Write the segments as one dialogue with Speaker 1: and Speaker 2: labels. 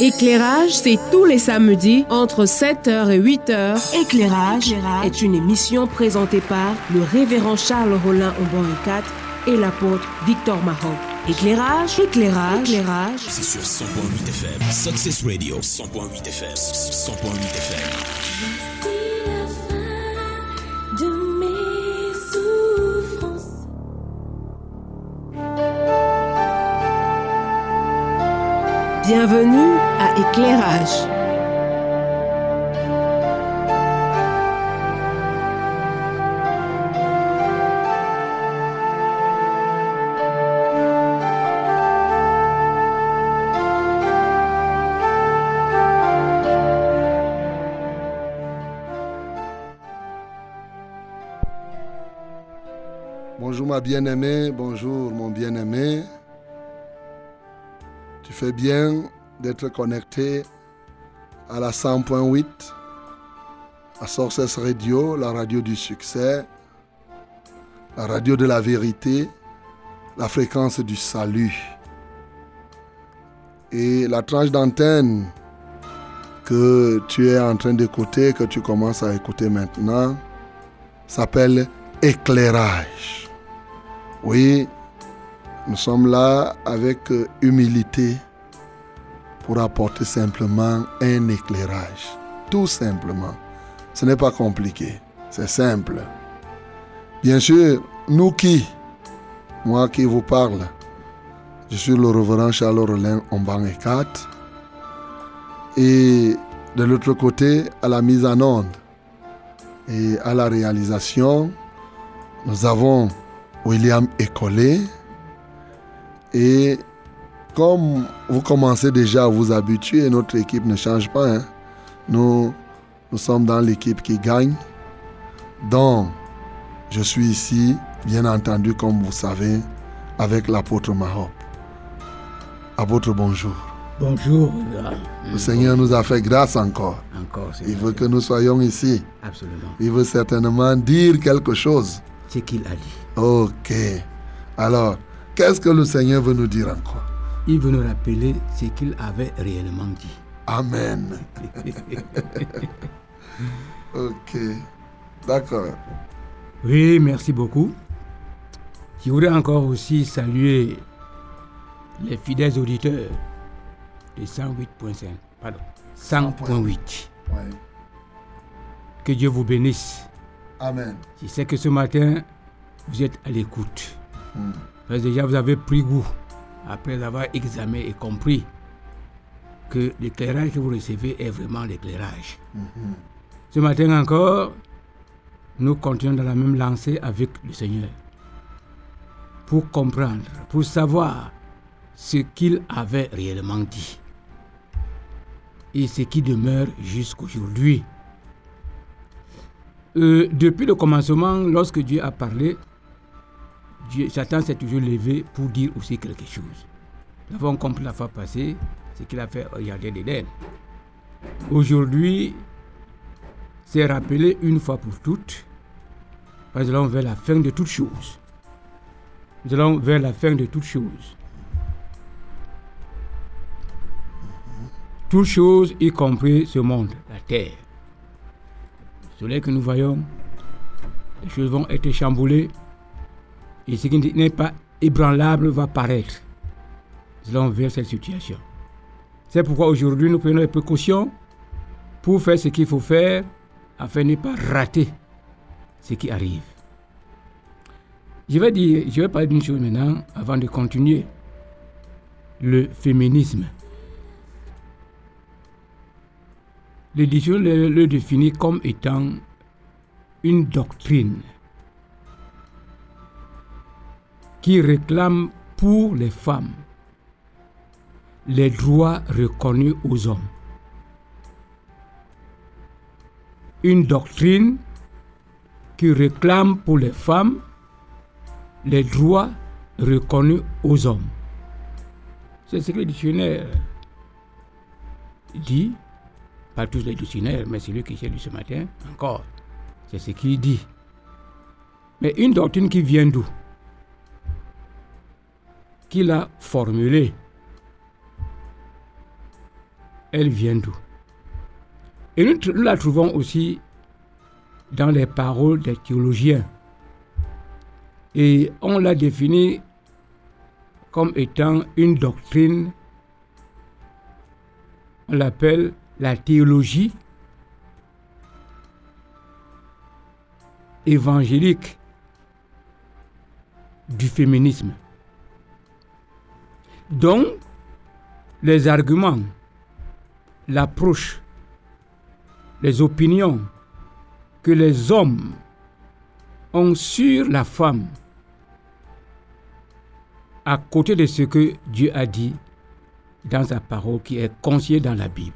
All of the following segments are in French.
Speaker 1: Éclairage, c'est tous les samedis entre 7h et 8h. Éclairage, est une émission présentée par le révérend Charles Rollin Aubon 4 et l'apôtre Victor Maroc. Éclairage, éclairage, éclairage.
Speaker 2: C'est sur 100.8 FM. Success Radio, 100.8 FM. 100.8 FM.
Speaker 1: Bienvenue à Éclairage.
Speaker 3: Bonjour ma bien-aimée, bonjour mon bien-aimé. Tu fais bien d'être connecté à la 100.8, à Sources Radio, la radio du succès, la radio de la vérité, la fréquence du salut. Et la tranche d'antenne que tu es en train d'écouter, que tu commences à écouter maintenant, s'appelle éclairage. Oui, nous sommes là avec humilité pour apporter simplement un éclairage. Tout simplement. Ce n'est pas compliqué. C'est simple. Bien sûr, nous qui, moi qui vous parle, je suis le reverend Charles Rollin Omban et 4. Et de l'autre côté, à la mise en onde et à la réalisation, nous avons William Écolé. Et comme vous commencez déjà à vous habituer, notre équipe ne change pas. hein. Nous, nous sommes dans l'équipe qui gagne. Donc, je suis ici, bien entendu, comme vous savez, avec l'apôtre Mahop. Apôtre, bonjour.
Speaker 4: Bonjour.
Speaker 3: Le Seigneur nous a fait grâce encore.
Speaker 4: Encore, c'est
Speaker 3: Il veut que nous soyons ici.
Speaker 4: Absolument.
Speaker 3: Il veut certainement dire quelque chose.
Speaker 4: Ce qu'il a dit.
Speaker 3: Ok. Alors, qu'est-ce que le Seigneur veut nous dire encore?
Speaker 4: Il veut nous rappeler ce qu'il avait réellement dit.
Speaker 3: Amen. ok. D'accord.
Speaker 4: Oui, merci beaucoup. Je voudrais encore aussi saluer les fidèles auditeurs de 108.5. Pardon. 100.8.
Speaker 3: Ouais.
Speaker 4: Que Dieu vous bénisse.
Speaker 3: Amen.
Speaker 4: Je sais que ce matin, vous êtes à l'écoute.
Speaker 3: Hmm.
Speaker 4: Déjà, vous avez pris goût, après avoir examiné et compris que l'éclairage que vous recevez est vraiment l'éclairage.
Speaker 3: Mhm.
Speaker 4: Ce matin encore, nous continuons dans la même lancée avec le Seigneur. Pour comprendre, pour savoir ce qu'il avait réellement dit. Et ce qui demeure jusqu'aujourd'hui. Euh, depuis le commencement, lorsque Dieu a parlé, Satan s'est toujours levé pour dire aussi quelque chose. Nous avons compris la fois passée ce qu'il a fait au jardin d'Éden. Aujourd'hui, c'est rappelé une fois pour toutes, nous allons vers la fin de toutes choses. Nous allons vers la fin de toutes choses. Toutes choses, y compris ce monde, la terre. Le soleil que nous voyons, les choses vont être chamboulées, et ce qui n'est pas ébranlable va paraître. Nous allons vers cette situation. C'est pourquoi aujourd'hui nous prenons les précautions pour faire ce qu'il faut faire afin de ne pas rater ce qui arrive. Je vais, dire, je vais parler d'une chose maintenant avant de continuer. Le féminisme. L'édition le, le définit comme étant une doctrine qui réclame pour les femmes les droits reconnus aux hommes. Une doctrine qui réclame pour les femmes les droits reconnus aux hommes. C'est ce que le dictionnaire dit, pas tous les dictionnaires, mais celui que j'ai lu ce matin, encore, c'est ce qu'il dit. Mais une doctrine qui vient d'où? Qui l'a formulée elle vient d'où? Et nous, nous la trouvons aussi dans les paroles des théologiens. Et on l'a définie comme étant une doctrine, on l'appelle la théologie évangélique du féminisme. Donc, les arguments, l'approche, les opinions que les hommes ont sur la femme, à côté de ce que Dieu a dit dans sa parole qui est consigne dans la Bible.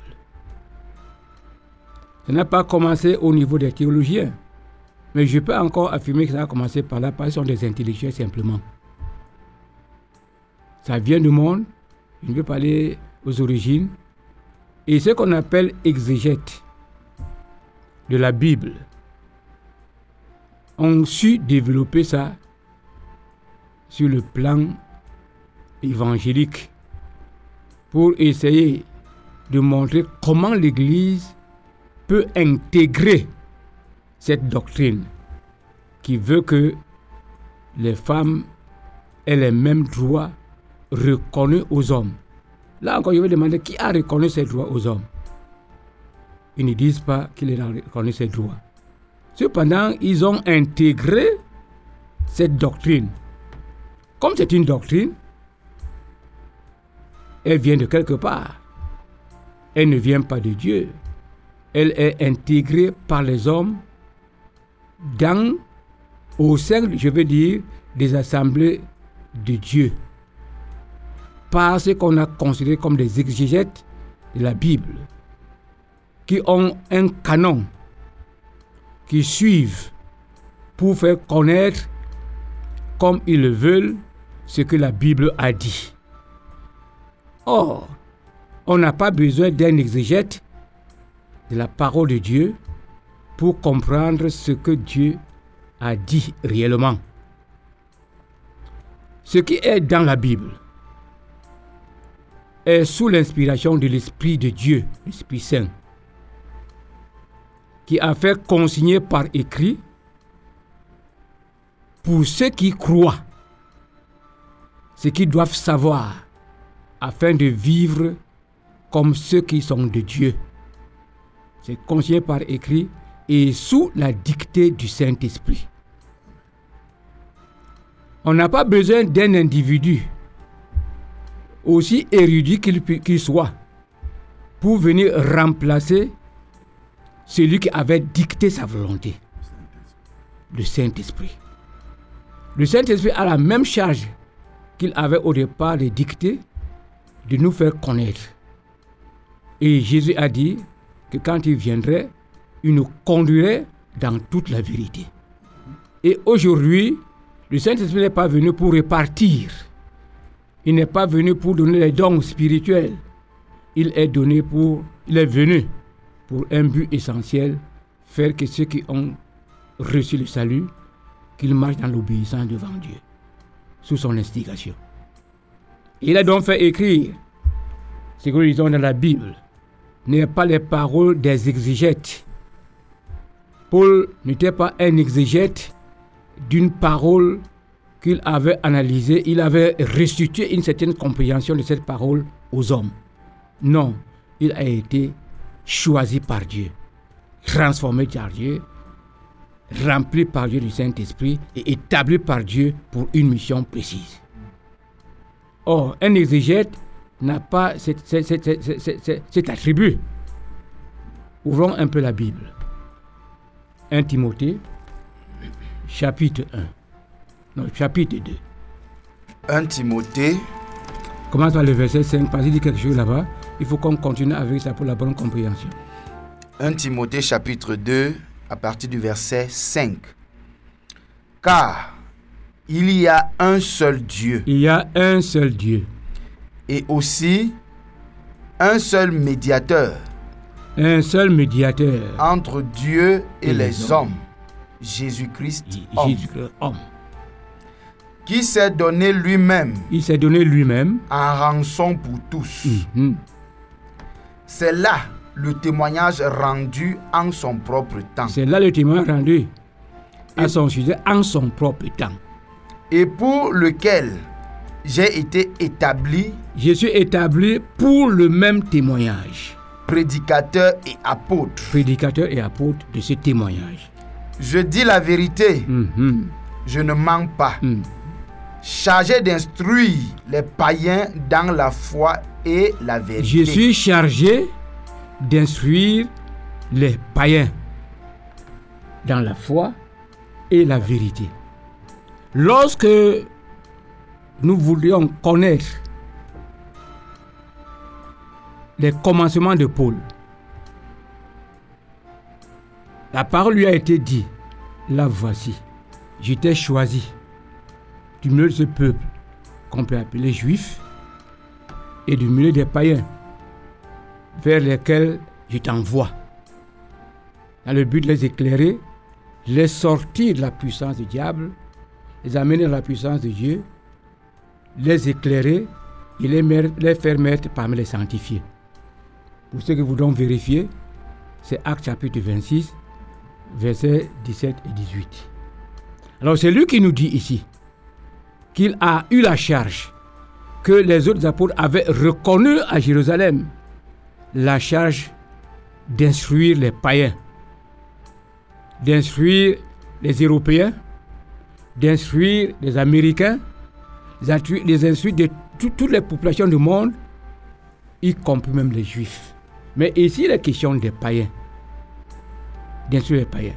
Speaker 4: Ça n'a pas commencé au niveau des théologiens, mais je peux encore affirmer que ça a commencé par là, parce qu'ils sont des intellectuels simplement. Ça vient du monde, je ne veux pas aller aux origines, et ce qu'on appelle exégète de la Bible ont su développer ça sur le plan évangélique pour essayer de montrer comment l'Église peut intégrer cette doctrine qui veut que les femmes aient les mêmes droits reconnus aux hommes. Là encore, je vais demander qui a reconnu ces droits aux hommes. Ils ne disent pas qu'ils ont reconnu ces droits. Cependant, ils ont intégré cette doctrine. Comme c'est une doctrine, elle vient de quelque part. Elle ne vient pas de Dieu. Elle est intégrée par les hommes dans, au sein, je veux dire, des assemblées de Dieu. Par ce qu'on a considéré comme des exégètes de la Bible, qui ont un canon, qui suivent pour faire connaître, comme ils le veulent, ce que la Bible a dit. Or, on n'a pas besoin d'un exégète de la parole de Dieu pour comprendre ce que Dieu a dit réellement. Ce qui est dans la Bible est sous l'inspiration de l'Esprit de Dieu, l'Esprit Saint, qui a fait consigner par écrit pour ceux qui croient ce qu'ils doivent savoir afin de vivre comme ceux qui sont de Dieu. C'est consigné par écrit et sous la dictée du Saint-Esprit. On n'a pas besoin d'un individu, aussi érudit qu'il qu'il soit, pour venir remplacer celui qui avait dicté sa volonté, le Saint-Esprit. Le Saint-Esprit a la même charge qu'il avait au départ de dicter, de nous faire connaître. Et Jésus a dit que quand il viendrait, il nous conduirait dans toute la vérité. Et aujourd'hui, le Saint-Esprit n'est pas venu pour répartir. Il n'est pas venu pour donner les dons spirituels. Il est venu pour un but essentiel, faire que ceux qui ont reçu le salut, qu'ils marchent dans l'obéissance devant Dieu, sous son instigation. Il a donc fait écrire ce que nous lisons dans la Bible, n'est pas les paroles des exégètes. Paul n'était pas un exégète d'une parole qu'il avait analysée, il avait restitué une certaine compréhension de cette parole aux hommes. Non, il a été choisi par Dieu, transformé par Dieu, rempli par Dieu du Saint-Esprit et établi par Dieu pour une mission précise. Or, un exégète n'a pas cet- cet attribut. Ouvrons un peu la Bible. 1 Timothée, chapitre 1. Non, chapitre 2.
Speaker 5: 1 Timothée,
Speaker 4: Commence par le verset 5, parce qu'il dit quelque chose là-bas. Il faut qu'on continue avec ça pour la bonne compréhension.
Speaker 5: 1 Timothée chapitre 2 à partir du verset 5. Car il y a un seul Dieu
Speaker 4: Il y a un seul Dieu,
Speaker 5: et aussi un seul médiateur
Speaker 4: un seul médiateur,
Speaker 5: entre Dieu et,
Speaker 4: Et
Speaker 5: les,
Speaker 4: les
Speaker 5: hommes, Jésus-Christ, homme,
Speaker 4: Jésus-Christ, homme.
Speaker 5: Qui s'est donné lui-même
Speaker 4: Il s'est donné lui-même.
Speaker 5: en rançon pour tous.
Speaker 4: Mhm.
Speaker 5: C'est là le témoignage rendu en son propre temps.
Speaker 4: C'est là le témoignage rendu à son sujet en son propre temps.
Speaker 5: Et pour lequel j'ai été établi
Speaker 4: Je suis établi pour le même témoignage,
Speaker 5: prédicateur et apôtre.
Speaker 4: prédicateur et apôtre de ce témoignage.
Speaker 5: Je dis la vérité,
Speaker 4: Mhm,
Speaker 5: je ne mens pas.
Speaker 4: mhm.
Speaker 5: Chargé d'instruire les païens dans la foi et la vérité.
Speaker 4: Je suis chargé d'instruire les païens dans la foi et la vérité. Lorsque nous voulions connaître les commencements de Paul, la parole lui a été dit, la voici, je t'ai choisi du milieu de ce peuple qu'on peut appeler juif et du milieu des païens vers lesquels je t'envoie, dans le but de les éclairer, les sortir de la puissance du diable, les amener dans la puissance de Dieu, les éclairer et les, les faire mettre parmi les sanctifiés. Pour ceux qui voudront vérifier, c'est Acte chapitre 26, versets 17 et 18. Alors c'est lui qui nous dit ici qu'il a eu la charge que les autres apôtres avaient reconnu à Jérusalem la charge d'instruire les païens, d'instruire les Européens, d'instruire les Américains, les instruire de tout- toutes les populations du monde, y compris même les Juifs. Mais ici, la question des païens, d'instruire les païens.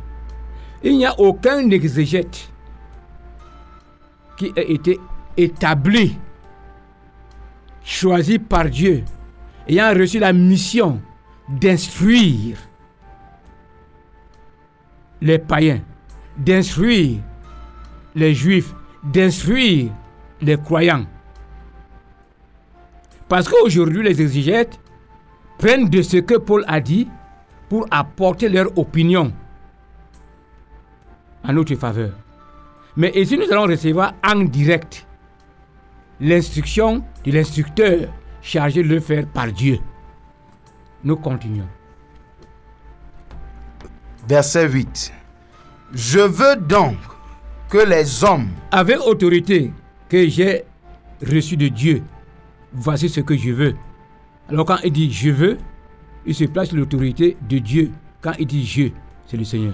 Speaker 4: Il n'y a aucun exégète qui a été établi choisi par Dieu, ayant reçu la mission d'instruire les païens, d'instruire les juifs, d'instruire les croyants. Parce qu'aujourd'hui, les exégètes prennent de ce que Paul a dit pour apporter leur opinion en notre faveur. Mais ici, nous allons recevoir en direct l'instruction de l'instructeur chargé de le faire par Dieu. Nous continuons.
Speaker 5: Verset 8. Je veux donc que les hommes
Speaker 4: Avec autorité que j'ai reçue de Dieu, voici ce que je veux. Alors quand il dit je veux, il se place sur l'autorité de Dieu. Quand il dit je, c'est le Seigneur.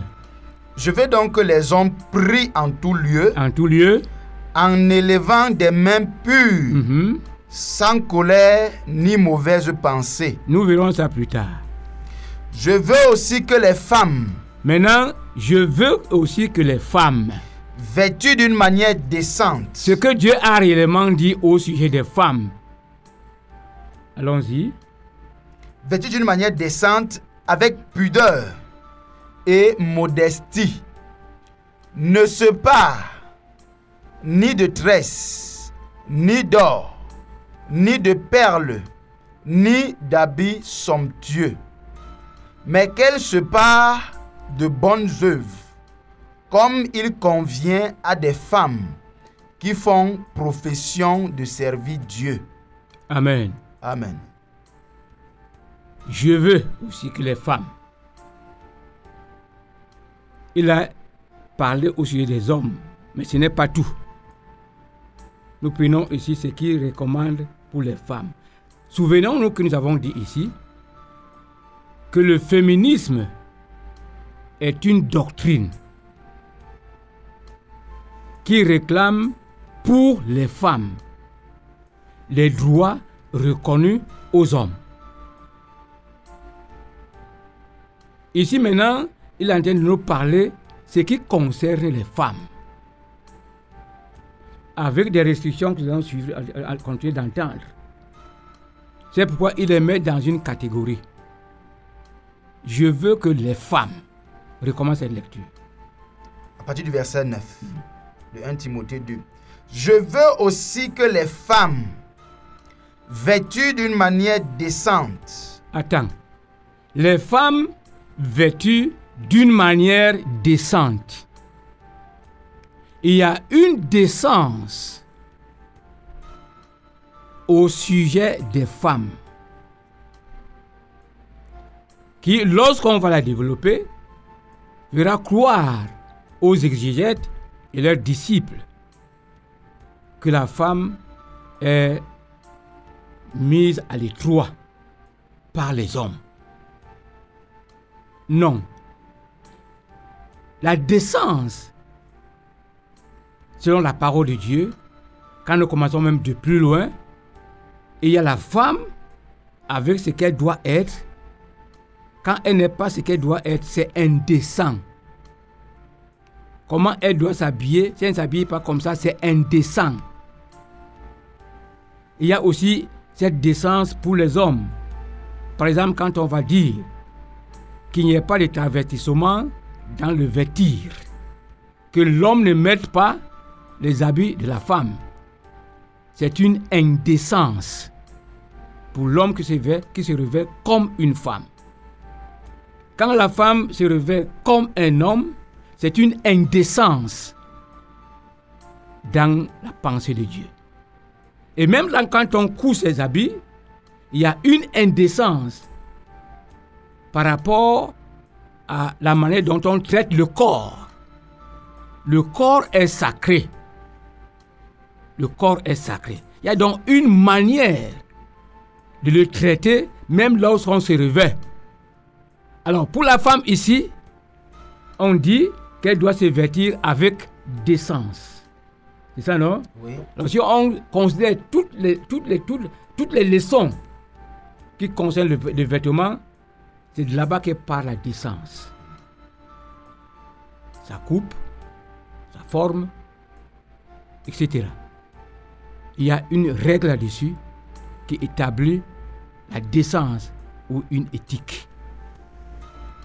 Speaker 5: Je veux donc que les hommes prient en tout lieu,
Speaker 4: En tout lieu,
Speaker 5: en élevant des mains pures,
Speaker 4: mhm,
Speaker 5: sans colère ni mauvaise pensée.
Speaker 4: nous verrons ça plus tard.
Speaker 5: Je veux aussi que les femmes,
Speaker 4: Maintenant, je veux aussi que les femmes,
Speaker 5: vêtues d'une manière décente,
Speaker 4: ce que Dieu a réellement dit au sujet des femmes. Allons-y.
Speaker 5: vêtues d'une manière décente, avec pudeur et modestie, ne se parent ni de tresses, ni d'or, ni de perles, ni d'habits somptueux, mais qu'elles se parent de bonnes œuvres, comme il convient à des femmes qui font profession de servir Dieu.
Speaker 4: Amen.
Speaker 5: Amen.
Speaker 4: Je veux aussi que les femmes. Il a parlé au sujet des hommes, mais ce n'est pas tout. Nous prenons ici ce qu'il recommande pour les femmes. Souvenons-nous que nous avons dit ici que le féminisme est une doctrine qui réclame pour les femmes les droits reconnus aux hommes. Ici maintenant, il est en train de nous parler ce qui concerne les femmes. Avec des restrictions que nous allons suivre, à- continuer d'entendre. C'est pourquoi il les met dans une catégorie. Je veux que les femmes recommencent cette lecture.
Speaker 5: à partir du verset 9 de 1 Timothée 2. Je veux aussi que les femmes, vêtues d'une manière décente,
Speaker 4: Attends. Les femmes vêtues d'une manière décente. Il y a une décence au sujet des femmes. qui, lorsqu'on va la développer, fera croire aux exégètes et leurs disciples que la femme est mise à l'étroit par les hommes. Non. La décence, selon la parole de Dieu, quand nous commençons même de plus loin, il y a la femme avec ce qu'elle doit être. Quand elle n'est pas ce qu'elle doit être, c'est indécent. Comment elle doit s'habiller? Si elle ne s'habille pas comme ça, c'est indécent. Il y a aussi cette décence pour les hommes. Par exemple, quand on va dire qu'il n'y ait pas de travestissement dans le vêtir, que l'homme ne mette pas les habits de la femme, c'est une indécence pour l'homme qui se, se revêt comme une femme. Quand la femme se revêt comme un homme, c'est une indécence dans la pensée de Dieu. Et même quand on couche ses habits, il y a une indécence par rapport à la manière dont on traite le corps. Le corps est sacré. Le corps est sacré. Il y a donc une manière de le traiter même lorsqu'on se revêt. Alors pour la femme ici, on dit qu'elle doit se vêtir avec décence. C'est ça, non?
Speaker 5: Oui.
Speaker 4: Alors si on considère toutes les, toutes les, toutes, toutes les leçons qui concernent le, le vêtement, c'est de là-bas qu'est part la décence. Sa coupe, sa forme, etc. Il y a une règle là-dessus qui établit la décence ou une éthique.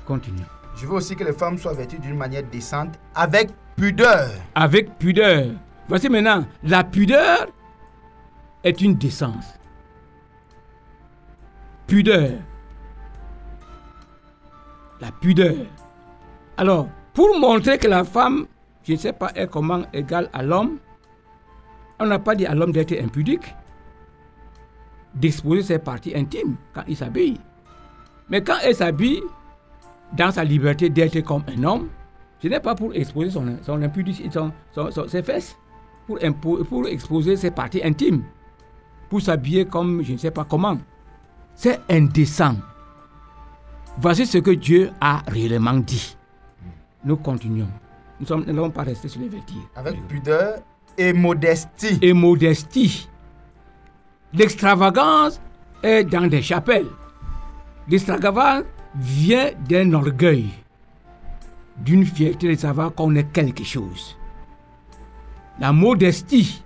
Speaker 4: Continue.
Speaker 5: Je veux aussi que les femmes soient vêtues d'une manière décente, avec pudeur.
Speaker 4: Avec pudeur. Voici maintenant, la pudeur est une décence. Pudeur. La pudeur. Alors, pour montrer que la femme, je ne sais pas, est comment égale à l'homme, on n'a pas dit à l'homme d'être impudique, d'exposer ses parties intimes quand il s'habille. Mais quand elle s'habille, dans sa liberté d'être comme un homme, ce n'est pas pour exposer son, son impudicité, ses fesses, pour, pour exposer ses parties intimes, pour s'habiller comme je ne sais pas comment. C'est indécent. Voici ce que Dieu a réellement dit. Nous continuons. Nous nous n'allons pas rester sur les vêtements.
Speaker 5: Avec pudeur et modestie.
Speaker 4: Et modestie. L'extravagance est dans des chapelles. L'extravagance vient d'un orgueil, d'une fierté de savoir qu'on est quelque chose. La modestie,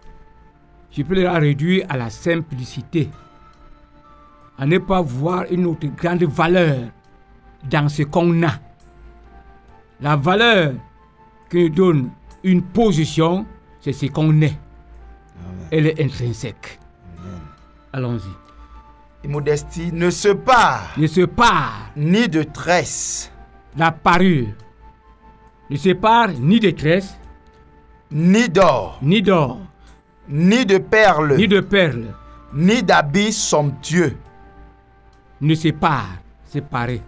Speaker 4: je peux la réduire à la simplicité, à ne pas voir une autre grande valeur dans ce qu'on a. La valeur que donne une position, c'est ce qu'on est. Elle est intrinsèque. Allons-y.
Speaker 5: Et modestie ne se part
Speaker 4: Ne se part
Speaker 5: ni de tresse,
Speaker 4: la parure. Ne se part ni de tresse,
Speaker 5: ni d'or,
Speaker 4: ni d'or,
Speaker 5: ni de perles,
Speaker 4: ni de perles.
Speaker 5: ni d'habits somptueux.
Speaker 4: Ne se part, séparer.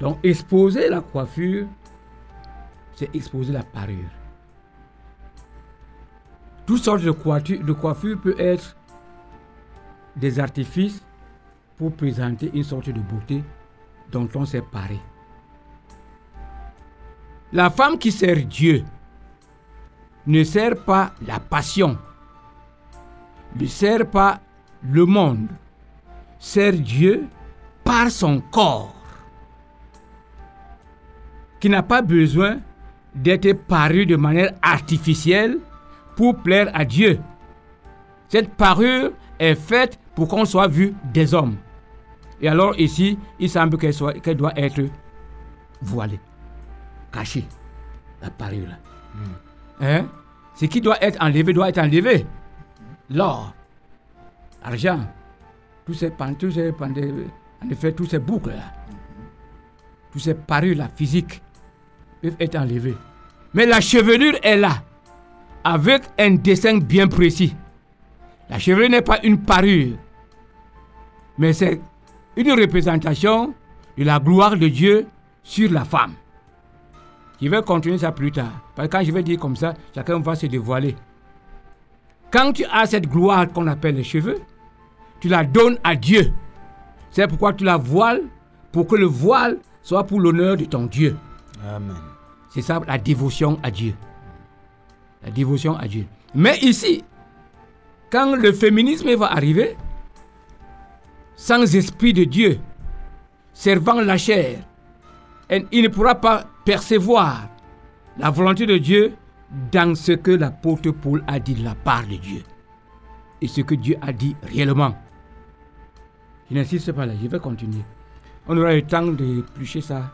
Speaker 4: Donc exposer la coiffure, c'est exposer la parure. Toutes sortes de coiffure, de coiffure peut être des artifices pour présenter une sorte de beauté dont on s'est paré. La femme qui sert Dieu ne sert pas la passion, ne sert pas le monde, sert Dieu par son corps, qui n'a pas besoin d'être paru de manière artificielle pour plaire à Dieu. Cette parure est faite pour qu'on soit vu des hommes. Et alors ici, il semble qu'elle soit- qu'elle doit être voilée, cachée, la parure. là. Hein? Ce qui doit être enlevé doit être enlevé. L'or, l'argent, tous ces pan- tous ces pan- en effet, tous ces boucles là, tous ces parures là, physiques, peuvent être enlevés. Mais la chevelure est là, avec un dessin bien précis. La chevelure n'est pas une parure, mais c'est une représentation de la gloire de Dieu sur la femme. Je vais continuer ça plus tard. Parce que quand je vais dire comme ça, chacun va se dévoiler. Quand tu as cette gloire qu'on appelle les cheveux, tu la donnes à Dieu. C'est pourquoi tu la voiles, pour que le voile soit pour l'honneur de ton Dieu.
Speaker 5: Amen.
Speaker 4: C'est ça la dévotion à Dieu. La dévotion à Dieu. Mais ici, quand le féminisme va arriver, sans esprit de Dieu, servant la chair, il ne pourra pas percevoir la volonté de Dieu dans ce que l'apôtre Paul a dit de la part de Dieu. Et ce que Dieu a dit réellement. Je n'insiste pas là, je vais continuer. On aura le temps de plucher ça.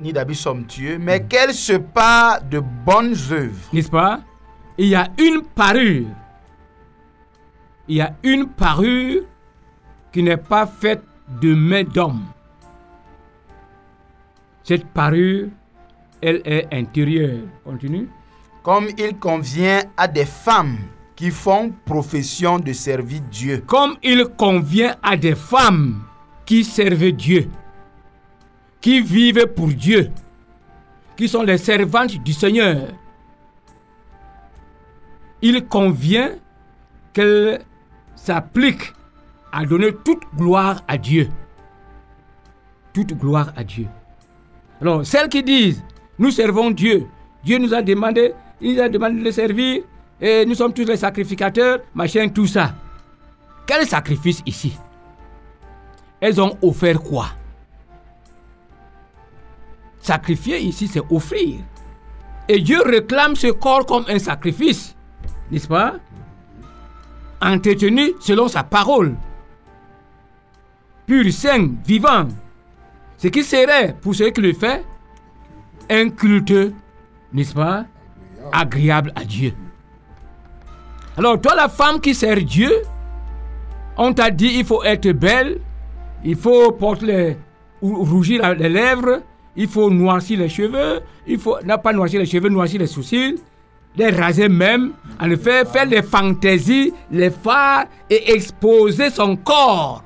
Speaker 5: Ni d'habits somptueux, mais qu'elle se part de bonnes œuvres.
Speaker 4: N'est-ce pas? Il y a une parure. Il y a une parure qui n'est pas faite de main d'homme. Cette parure, elle est intérieure. Continue.
Speaker 5: Comme il convient à des femmes qui font profession de servir Dieu.
Speaker 4: Comme il convient à des femmes qui servent Dieu, qui vivent pour Dieu, qui sont les servantes du Seigneur. Il convient qu'elles s'appliquent à donner toute gloire à Dieu. Toute gloire à Dieu. Alors, celles qui disent, nous servons Dieu, Dieu nous a demandé, il a demandé de le servir, et nous sommes tous les sacrificateurs, machin, tout ça. Quel sacrifice ici? Elles ont offert quoi? Sacrifier ici, c'est offrir. Et Dieu réclame ce corps comme un sacrifice, n'est-ce pas? Entretenu selon sa parole. Pur, saint, vivant. Ce qui serait, pour ceux qui le font, un culte, n'est-ce pas? Agréable à Dieu. Alors, toi, la femme qui sert Dieu, on t'a dit il faut être belle, il faut porter rougir les lèvres, il faut noircir les cheveux, il faut n'a pas noircir les cheveux, noircir les sourcils, les raser même, en effet, faire des fantaisies, les phares et exposer son corps.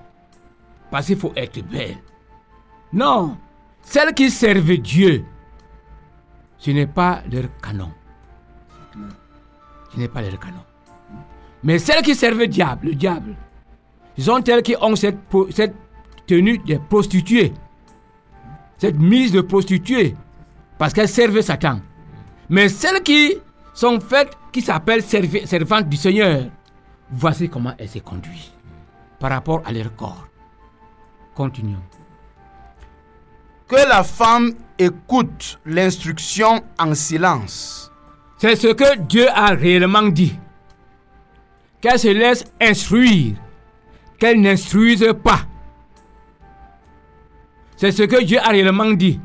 Speaker 4: Parce qu'il faut être belle. Non, celles qui servent Dieu, ce n'est pas leur canon. Ce n'est pas leur canon. Mais celles qui servent le diable, le diable, sont elles qui ont cette tenue de prostituée, cette mise de prostituée, parce qu'elles servent Satan. Mais celles qui sont faites, qui s'appellent servantes du Seigneur, voici comment elles se conduisent par rapport à leur corps. Continuons.
Speaker 5: Que la femme écoute l'instruction en silence.
Speaker 4: C'est ce que Dieu a réellement dit. Qu'elle se laisse instruire, qu'elle n'instruise pas. C'est ce que Dieu a réellement dit.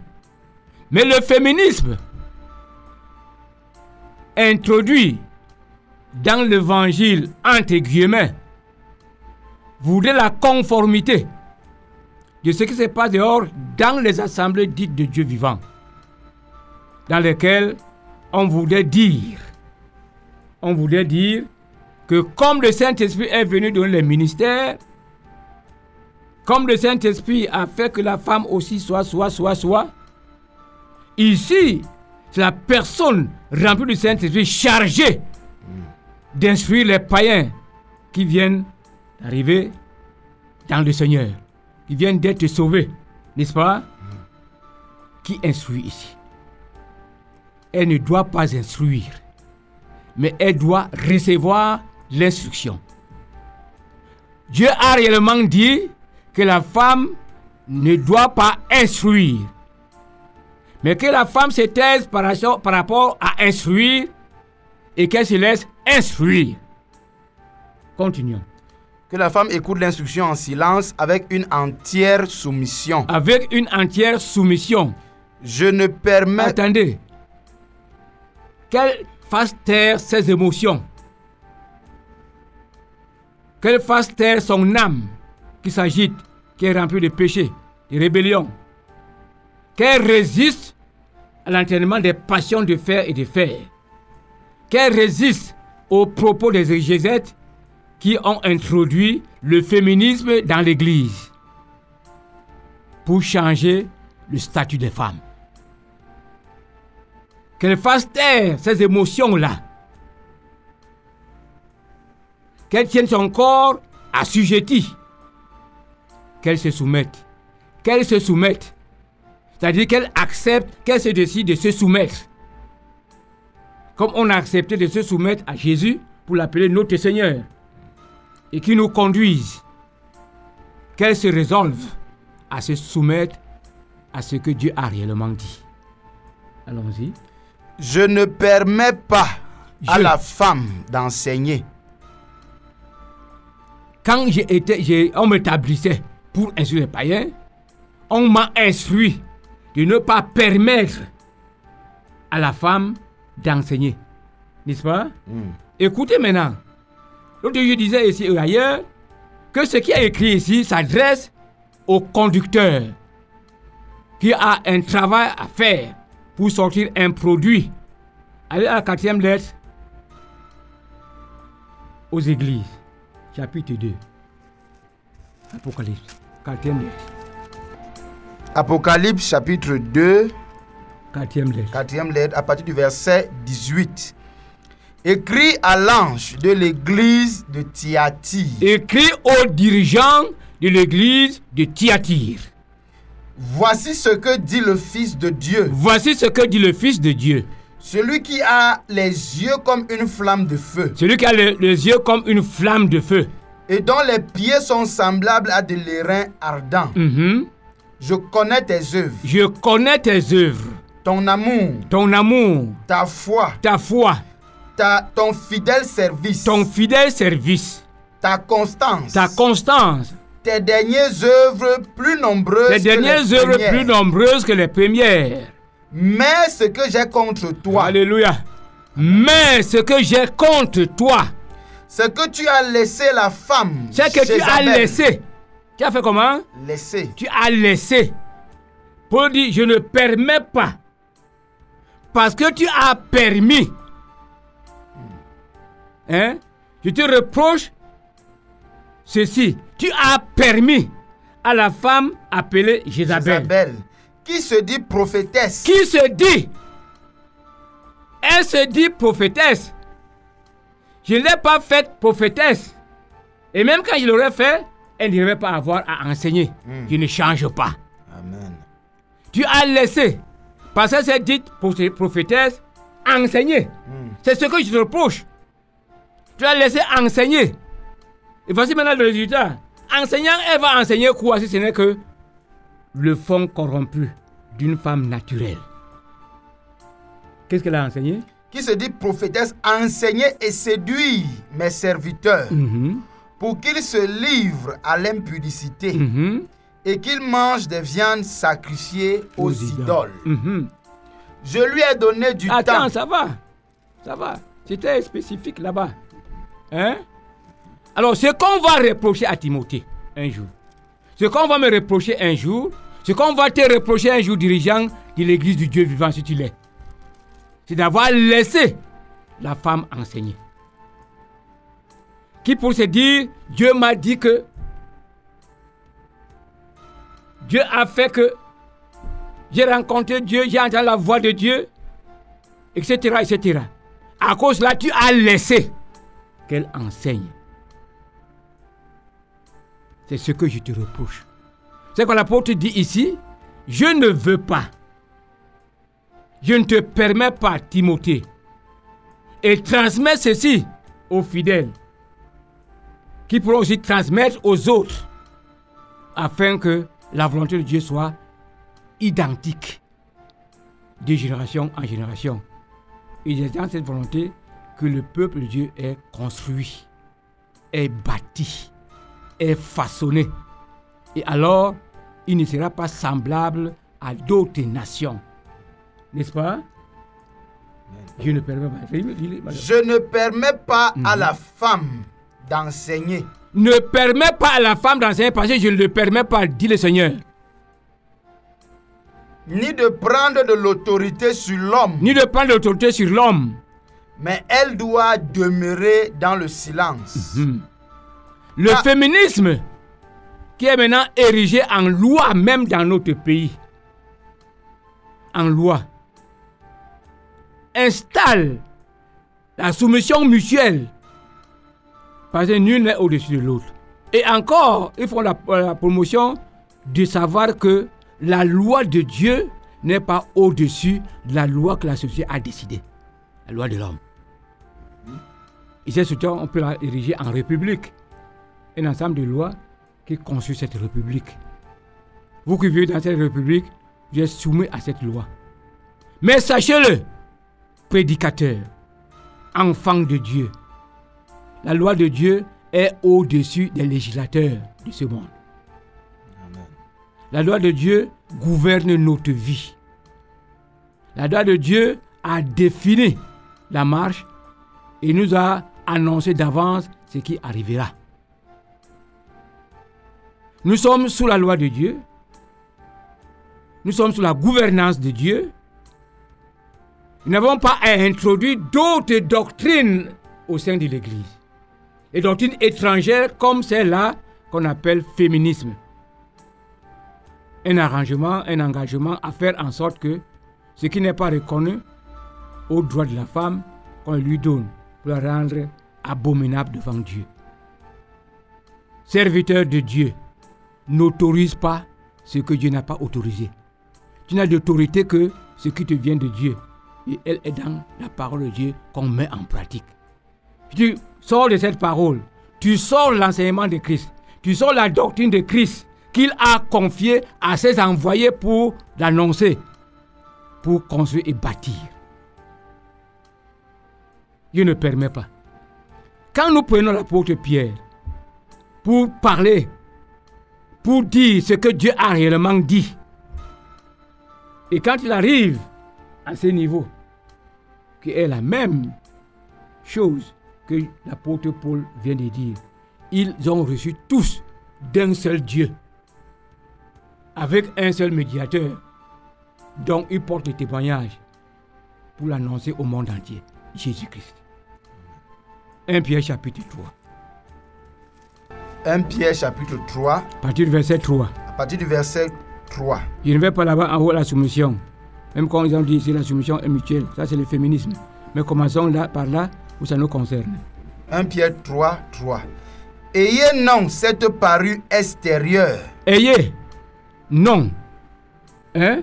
Speaker 4: Mais le féminisme introduit dans l'évangile, entre guillemets, voudrait la conformité de ce qui se passe dehors dans les assemblées dites de Dieu vivant, dans lesquelles on voulait dire, on voulait dire que comme le Saint-Esprit est venu donner les ministères, comme le Saint-Esprit a fait que la femme aussi soit, soit, soit, soit, ici, c'est la personne remplie du Saint-Esprit chargée d'instruire les païens qui viennent d'arriver dans le Seigneur, qui viennent d'être sauvés, n'est-ce pas? Qui instruit ici? Elle ne doit pas instruire, mais elle doit recevoir l'instruction. Dieu a réellement dit que la femme ne doit pas instruire, mais que la femme se taise par, rapport- par rapport à instruire et qu'elle se laisse instruire. Continuons.
Speaker 5: Que la femme écoute l'instruction en silence avec une entière soumission.
Speaker 4: Avec une entière soumission.
Speaker 5: Je ne permets
Speaker 4: Attendez. Qu'elle fasse taire ses émotions. Qu'elle fasse taire son âme qui s'agite, qui est remplie de péché, de rébellion. Qu'elle résiste à l'entraînement des passions de fer et de fer. Qu'elle résiste aux propos des exégètes qui ont introduit le féminisme dans l'Église. pour changer le statut des femmes. Qu'elle fasse taire ces émotions-là. Qu'elle tienne son corps assujetti. Qu'elle se soumette. Qu'elle se soumette. C'est-à-dire qu'elle accepte, qu'elle se décide de se soumettre. Comme on a accepté de se soumettre à Jésus pour l'appeler notre Seigneur. Et qui nous conduise. Qu'elle se résolve à se soumettre à ce que Dieu a réellement dit. Allons-y.
Speaker 5: Je ne permets pas à la femme d'enseigner.
Speaker 4: Quand j'ai été, j'ai- on m'établissait pour instruire les païens, on m'a instruit de ne pas permettre à la femme d'enseigner. N'est-ce pas? Écoutez maintenant. L'autre je disais ici et ailleurs que ce qui est écrit ici s'adresse au conducteur qui a un travail à faire pour sortir un produit. Allez à la quatrième lettre aux églises, chapitre 2. Apocalypse, quatrième lettre.
Speaker 5: Apocalypse chapitre 2,
Speaker 4: Quatrième lettre.
Speaker 5: quatrième lettre, à partir du verset 18. Écrit à l'ange de l'église de Thyatire.
Speaker 4: Écrit aux dirigeants de l'église de Thyatire.
Speaker 5: Voici ce que dit le Fils de Dieu,
Speaker 4: Voici ce que dit le Fils de Dieu.
Speaker 5: celui qui a les yeux comme une flamme de feu
Speaker 4: Celui qui a le- les yeux comme une flamme de feu.
Speaker 5: Et dont les pieds sont semblables à de l'airain ardent.
Speaker 4: Mhm.
Speaker 5: Je connais tes œuvres,
Speaker 4: Je connais tes œuvres,
Speaker 5: ton amour,
Speaker 4: ton amour,
Speaker 5: ta foi,
Speaker 4: ta foi,
Speaker 5: ta, ton fidèle service,
Speaker 4: ton fidèle service,
Speaker 5: ta constance,
Speaker 4: ta constance,
Speaker 5: tes dernières œuvres plus nombreuses que
Speaker 4: dernières
Speaker 5: les
Speaker 4: œuvres
Speaker 5: premières.
Speaker 4: plus nombreuses que les premières.
Speaker 5: Mais ce que j'ai contre toi,
Speaker 4: Alléluia. Mais ce que j'ai contre toi,
Speaker 5: c'est que tu as laissé la femme.
Speaker 4: c'est que tu as laissé. Tu as fait comment?
Speaker 5: Laissé.
Speaker 4: tu as laissé. Paul dit, je ne permets pas. Parce que tu as permis. Hein? Je te reproche ceci. Tu as permis à la femme appelée Jézabel.
Speaker 5: Jézabel, qui se dit prophétesse?
Speaker 4: Qui se dit? Elle se dit prophétesse. Je ne l'ai pas faite prophétesse. Et même quand je l'aurais fait, elle ne devrait pas avoir à enseigner. Je ne change pas.
Speaker 5: Amen.
Speaker 4: Tu as laissé, parce que c'est dit proph- prophétesse, enseigner. C'est ce que je te reproche. Tu as laissé enseigner. Et voici maintenant le résultat. Enseignant, elle va enseigner quoi si ce n'est que le fond corrompu d'une femme naturelle? Qu'est-ce qu'elle a enseigné?
Speaker 5: Qui se dit prophétesse, enseigner et séduire mes serviteurs
Speaker 4: Mhm,
Speaker 5: pour qu'ils se livrent à l'impudicité
Speaker 4: mhm,
Speaker 5: et qu'ils mangent des viandes sacrifiées aux, idoles.
Speaker 4: mhm.
Speaker 5: Je lui ai donné du
Speaker 4: Attends,
Speaker 5: temps.
Speaker 4: ça va. Ça va. C'était spécifique là-bas. Hein? Alors, ce qu'on va reprocher à Timothée un jour, ce qu'on va me reprocher un jour, ce qu'on va te reprocher un jour, dirigeant de l'église du Dieu vivant, si tu l'es, c'est d'avoir laissé la femme enseigner. Qui pour se dire, Dieu m'a dit que, Dieu a fait que, j'ai rencontré Dieu, j'ai entendu la voix de Dieu, etc., etc. À cause de là, tu as laissé qu'elle enseigne. C'est ce que je te reproche. C'est que l'apôtre dit ici, je ne veux pas, je ne te permets pas, Timothée, et transmets ceci aux fidèles, qui pourront aussi transmettre aux autres, afin que la volonté de Dieu soit identique de génération en génération. Il est dans cette volonté que le peuple de Dieu est construit, est bâti, est façonné. Et alors, il ne sera pas semblable à d'autres nations. N'est-ce pas? Je ne permets pas.
Speaker 5: Je ne permets pas à
Speaker 4: Mhm.
Speaker 5: la femme d'enseigner.
Speaker 4: Ne permets pas à la femme d'enseigner parce que je ne le permets pas, dit le Seigneur.
Speaker 5: ni de prendre de l'autorité sur l'homme,
Speaker 4: Ni de prendre l'autorité sur l'homme.
Speaker 5: mais elle doit demeurer dans le silence.
Speaker 4: Hmm. Le
Speaker 5: Ah.
Speaker 4: féminisme qui est maintenant érigée en loi même dans notre pays, en loi, installe la soumission mutuelle parce que nul n'est au-dessus de l'autre. Et encore, ils font la, promotion de savoir que la loi de Dieu n'est pas au-dessus de la loi que la société a décidée, la loi de l'homme. Et c'est surtout, on peut la ériger en république, un ensemble de lois qui construit cette république. Vous qui vivez dans cette république, vous êtes soumis à cette loi. Mais sachez-le, prédicateurs, enfants de Dieu, la loi de Dieu est au-dessus des législateurs de ce monde. La loi de Dieu gouverne notre vie. La loi de Dieu a défini la marche et nous a annoncé d'avance ce qui arrivera. Nous sommes sous la loi de Dieu. Nous sommes sous la gouvernance de Dieu. Nous n'avons pas à introduire d'autres doctrines au sein de l'Église. Les doctrines étrangères comme celle-là qu'on appelle féminisme. Un arrangement, un engagement à faire en sorte que ce qui n'est pas reconnu au droit de la femme, qu'on lui donne pour la rendre abominable devant Dieu. Serviteur de Dieu, n'autorise pas ce que Dieu n'a pas autorisé. Tu n'as d'autorité que ce qui te vient de Dieu. Elle est dans la parole de Dieu qu'on met en pratique. Tu sors de cette parole, tu sors l'enseignement de Christ, tu sors la doctrine de Christ qu'il a confiée à ses envoyés pour l'annoncer, pour construire et bâtir. Dieu ne permet pas. Quand nous prenons l'apôtre Pierre pour parler, pour dire ce que Dieu a réellement dit, et quand il arrive à ce niveau, qui est la même chose que l'apôtre Paul vient de dire, ils ont reçu tous d'un seul Dieu, avec un seul médiateur, dont ils portent le témoignage pour l'annoncer au monde entier, Jésus-Christ. 1 Pierre chapitre 3.
Speaker 5: 1 Pierre chapitre 3,
Speaker 4: À partir du verset 3.
Speaker 5: à partir du verset 3.
Speaker 4: Je ne vais pas là-bas en haut la soumission. Même quand ils ont dit ici la soumission est mutuelle, ça c'est le féminisme. Mais commençons là, par là où ça nous concerne.
Speaker 5: 1 Pierre 3, 3. Ayez non cette parure extérieure,
Speaker 4: Ayez, non. Hein?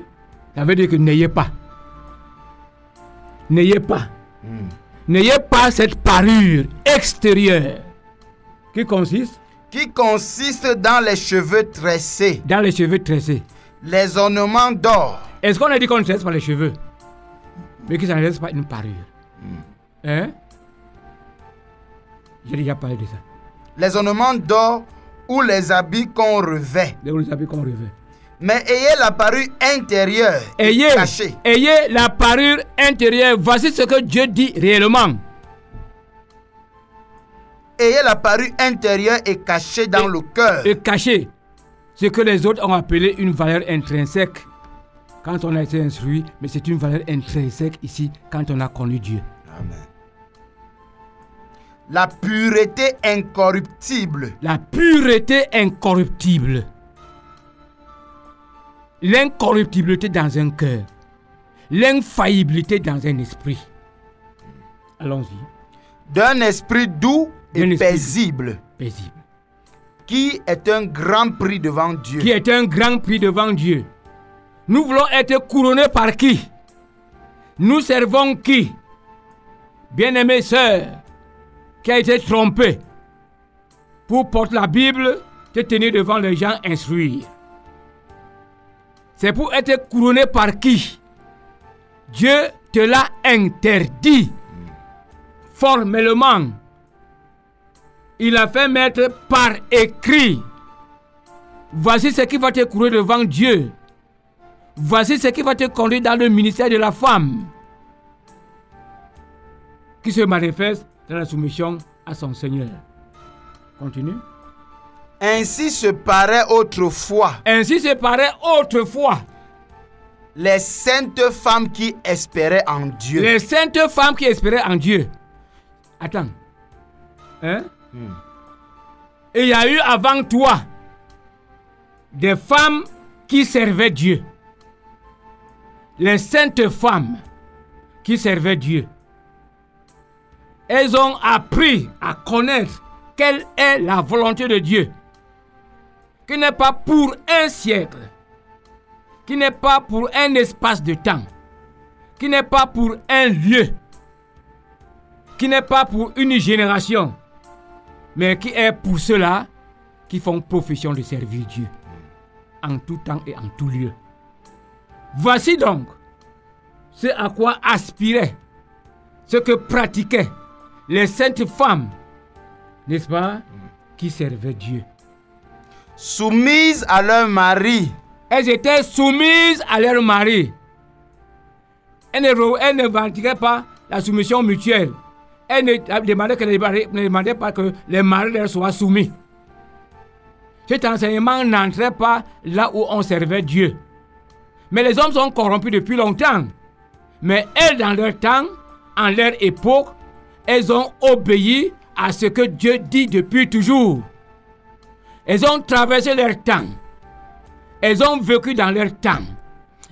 Speaker 4: Ça veut dire que n'ayez pas. N'ayez pas. N'ayez pas cette parure extérieure qui consiste?
Speaker 5: Qui consiste dans les cheveux tressés,
Speaker 4: dans les cheveux tressés.
Speaker 5: les ornements d'or,
Speaker 4: Est-ce qu'on a dit qu'on ne tresse pas les cheveux? Mais que ça ne reste pas une parure Hein? J'ai déjà parlé de ça.
Speaker 5: les ornements d'or ou les habits qu'on revêt.
Speaker 4: Vous savez qu'on revêt.
Speaker 5: Mais ayez la parure intérieure
Speaker 4: Ayez,
Speaker 5: cachée.
Speaker 4: ayez la parure intérieure. Voici ce que Dieu dit réellement.
Speaker 5: Ayez la parure intérieure et cachée dans
Speaker 4: Et-
Speaker 5: le cœur.
Speaker 4: Et cacher ce que les autres ont appelé une valeur intrinsèque quand on a été instruit, mais c'est une valeur intrinsèque ici quand on a connu Dieu.
Speaker 5: Amen. La pureté incorruptible,
Speaker 4: La pureté incorruptible. L'incorruptibilité dans un cœur. L'infaillibilité dans un esprit. Allons-y.
Speaker 5: d'un esprit doux et
Speaker 4: D'un esprit-
Speaker 5: paisible,
Speaker 4: Paisible.
Speaker 5: qui est un grand prix devant Dieu.
Speaker 4: Qui est un grand prix devant Dieu. Nous voulons être couronnés par qui? Nous servons qui? Bien-aimée sœur, qui a été trompée pour porter la Bible, te tenir devant les gens instruire. C'est pour être couronné par qui? Dieu te l'a interdit formellement. Il a fait mettre par écrit. Voici ce qui va te courir devant Dieu. Voici ce qui va te conduire dans le ministère de la femme. Qui se manifeste dans la soumission à son Seigneur. Continue.
Speaker 5: Ainsi se paraît autrefois
Speaker 4: Ainsi se paraît autrefois
Speaker 5: les saintes femmes qui espéraient en Dieu.
Speaker 4: les saintes femmes qui espéraient en Dieu. Attends. Hein? Et il y a eu avant toi des femmes qui servaient Dieu. Les saintes femmes qui servaient Dieu. Elles ont appris à connaître quelle est la volonté de Dieu. Qui n'est pas pour un siècle. Qui n'est pas pour un espace de temps. Qui n'est pas pour un lieu. Qui n'est pas pour une génération. Mais qui est pour ceux-là qui font profession de servir Dieu. En tout temps et en tout lieu. Voici donc ce à quoi aspiraient, ce que pratiquaient les saintes femmes, n'est-ce pas, qui servaient Dieu.
Speaker 5: Soumises à leur mari.
Speaker 4: Elles étaient soumises à leur mari. Elles ne, elles ne pas la soumission mutuelle. Elles ne demandaient, que les maris- ne demandaient pas que les maris leur soient soumis. Cet enseignement n'entrait pas là où on servait Dieu. Mais les hommes sont corrompus depuis longtemps. Mais elles, dans leur temps, en leur époque, elles ont obéi à ce que Dieu dit depuis toujours. Elles ont traversé leur temps. Elles ont vécu dans leur temps.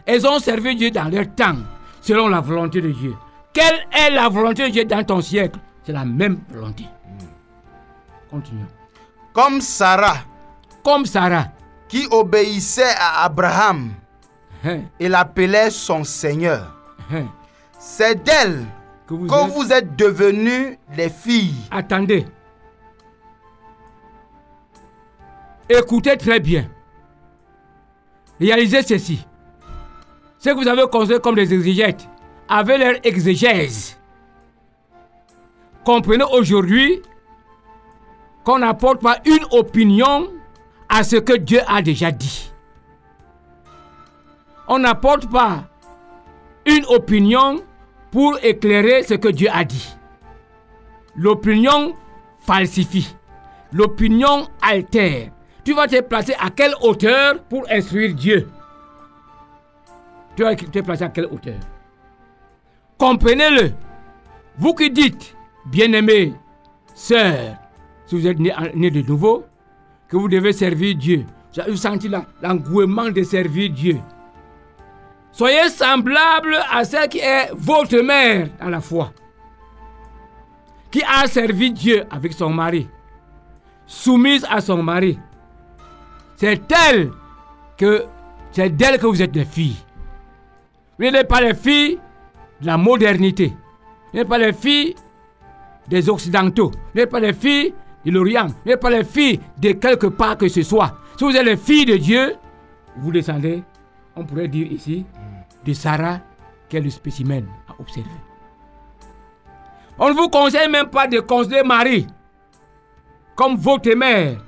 Speaker 4: Elles ont servi Dieu dans leur temps, selon la volonté de Dieu. Quelle est la volonté de Dieu dans ton siècle? C'est la même volonté. Continuons.
Speaker 5: Comme Sarah,
Speaker 4: Comme Sarah.
Speaker 5: qui obéissait à Abraham
Speaker 4: hein,
Speaker 5: et l'appelait son Seigneur.
Speaker 4: hein,
Speaker 5: C'est d'elle
Speaker 4: que vous
Speaker 5: que
Speaker 4: êtes-
Speaker 5: vous êtes devenus les filles.
Speaker 4: Attendez. Écoutez très bien. Réalisez ceci. Ce que vous avez considéré comme des exégètes, avec leur exégèse, comprenez aujourd'hui qu'on n'apporte pas une opinion à ce que Dieu a déjà dit. On n'apporte pas une opinion pour éclairer ce que Dieu a dit. L'opinion falsifie. L'opinion altère. Tu vas te placer à quelle hauteur pour instruire Dieu? Tu vas te placer à quelle hauteur? Comprenez-le. Vous qui dites, bien-aimés, sœurs, si vous êtes nés né de nouveau, que vous devez servir Dieu. Vous avez senti l'engouement de servir Dieu. Soyez semblables à celle qui est votre mère dans la foi qui a servi Dieu avec son mari, soumise à son mari. C'est elle que c'est d'elle que vous êtes des filles. Vous n'êtes pas les filles de la modernité. Vous n'êtes pas les filles des Occidentaux. Vous n'êtes pas les filles de l'Orient. Vous n'êtes pas les filles de quelque part que ce soit. Si vous êtes les filles de Dieu, vous descendez, on pourrait dire ici, de Sarah, qui est le spécimen à observer. On ne vous conseille même pas de considérer Marie comme votre mère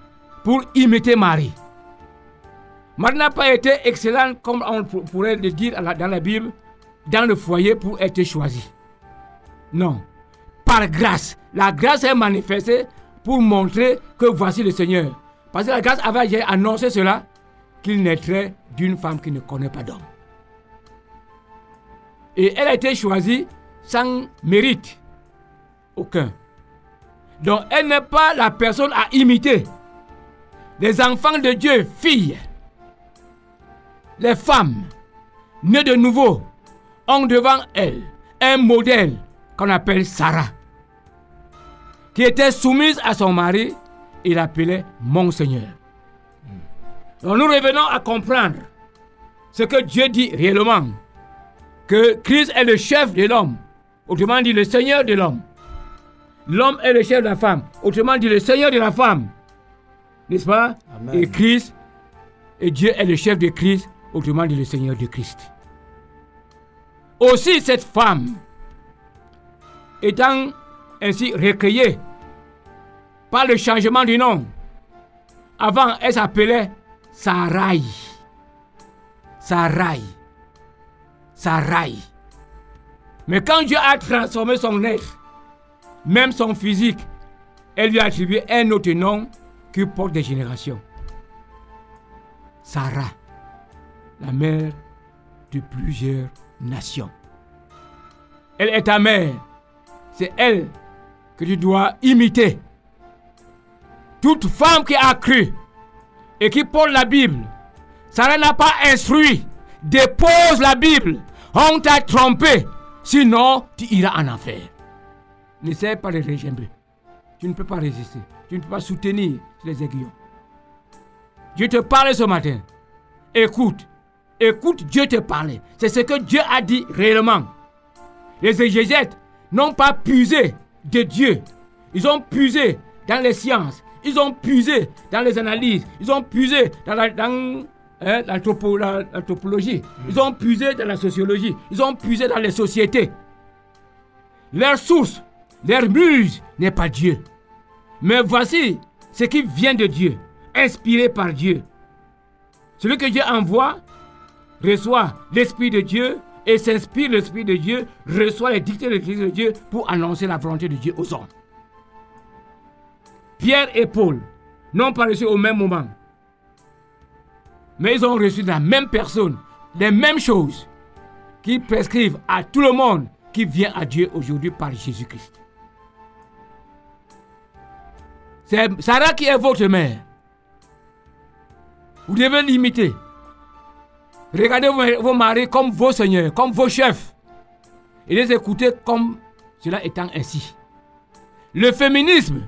Speaker 4: pour imiter Marie. Marie n'a pas été excellente, comme on pour- pourrait le dire dans la Bible, dans le foyer pour être choisie. Non. Par grâce. La grâce est manifestée pour montrer que voici le Seigneur. Parce que la grâce avait annoncé cela, qu'il naîtrait d'une femme qui ne connaît pas d'homme. Et elle a été choisie sans mérite aucun. Donc elle n'est pas la personne à imiter. Les enfants de Dieu, filles, les femmes nées de nouveau, ont devant elles un modèle qu'on appelle Sarah, qui était soumise à son mari et l'appelait mon Seigneur. Donc nous revenons à comprendre ce que Dieu dit réellement, que Christ est le chef de l'homme, autrement dit le Seigneur de l'homme. L'homme est le chef de la femme, autrement dit le Seigneur de la femme. N'est-ce pas?
Speaker 5: Amen.
Speaker 4: Et Christ, et Dieu est le chef de Christ, autrement dit le Seigneur de Christ. Aussi cette femme, étant ainsi recueillie par le changement du nom, avant elle s'appelait Sarai. Sarai. Sarai. Mais quand Dieu a transformé son être, même son physique, elle lui a attribué un autre nom qui porte des générations. Sarah, la mère de plusieurs nations. Elle est ta mère. C'est elle que tu dois imiter. Toute femme qui a cru et qui porte la Bible ça n'a pas instruit. Dépose la Bible. On t'a trompé. Sinon, tu iras en enfer. N'essaie pas de régimer. Tu ne peux pas résister. Tu ne peux pas soutenir les aiguillons. Dieu te parle ce matin. Écoute. Écoute Dieu te parler. C'est ce que Dieu a dit réellement. Les exégètes n'ont pas puisé de Dieu. Ils ont puisé dans les sciences. Ils ont puisé dans les analyses. Ils ont puisé dans la, hein, topologie. Ils ont puisé dans la sociologie. Ils ont puisé dans les sociétés. Leur source, leur muse n'est pas Dieu. Mais voici ce qui vient de Dieu, inspiré par Dieu. Celui que Dieu envoie reçoit l'Esprit de Dieu et s'inspire l'Esprit de Dieu, reçoit les dictées de l'Esprit de Dieu pour annoncer la volonté de Dieu aux hommes. Pierre et Paul n'ont pas reçu au même moment. Mais ils ont reçu de la même personne, les mêmes choses qui prescrivent à tout le monde qui vient à Dieu aujourd'hui par Jésus-Christ. C'est Sarah qui est votre mère. Vous devez l'imiter. Regardez vos, maris comme vos seigneurs, comme vos chefs. Et les écouter comme cela étant ainsi. Le féminisme,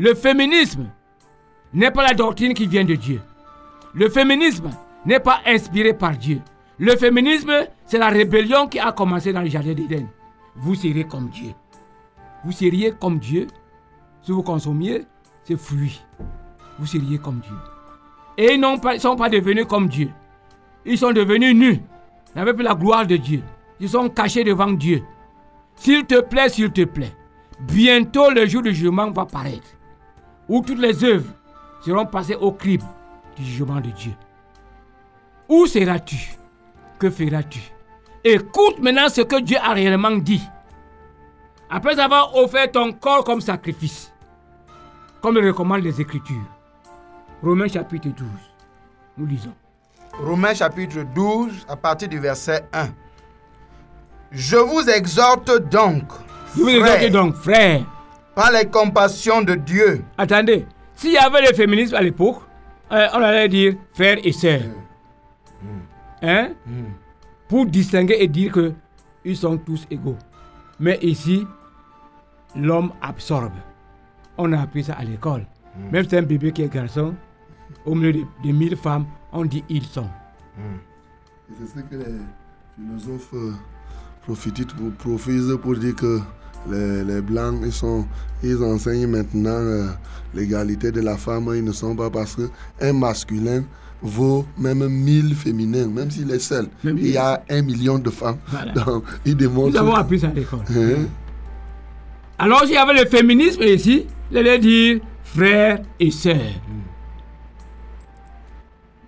Speaker 4: le féminisme n'est pas la doctrine qui vient de Dieu. Le féminisme n'est pas inspiré par Dieu. Le féminisme, c'est la rébellion qui a commencé dans le jardin d'Éden. Vous serez comme Dieu. Vous seriez comme Dieu si vous consommiez ces fruits. Vous seriez comme Dieu. Et ils ne sont pas devenus comme Dieu. Ils sont devenus nus. Ils n'avaient plus la gloire de Dieu. Ils sont cachés devant Dieu. S'il te plaît, s'il te plaît. Bientôt le jour du jugement va paraître. Où toutes les œuvres seront passées au crible du jugement de Dieu. Où seras-tu? Que feras-tu? Écoute maintenant ce que Dieu a réellement dit. Après avoir offert ton corps comme sacrifice, comme le recommandent les Écritures. Romains chapitre 12. Nous lisons.
Speaker 5: Romains chapitre 12, à partir du verset 1. Je vous exhorte donc,
Speaker 4: Je vous exhorte donc, frères,
Speaker 5: par les compassions de Dieu,
Speaker 4: attendez, s'il y avait le féminisme à l'époque, euh, on allait dire frères et sœurs. Hein? Pour distinguer et dire que ils sont tous égaux. Mais ici, l'homme absorbe. On a appris ça à l'école. Même si c'est un bébé qui est garçon, au milieu de, de mille femmes, on dit ils sont.
Speaker 3: C'est ce que les philosophes euh, profitent pour, pour dire que les, les blancs, ils, sont, ils enseignent maintenant euh, l'égalité de la femme. Ils ne sont pas parce qu'un masculin vaut même 1000 féminins, même s'il est seul.
Speaker 4: Même
Speaker 3: Il y a un million de femmes.
Speaker 4: Voilà.
Speaker 3: Donc, il démontre.
Speaker 4: Nous avons appris ça à l'école.
Speaker 3: Hein?
Speaker 4: Alors, s'il y avait le féminisme ici, il allait dire frères et sœurs.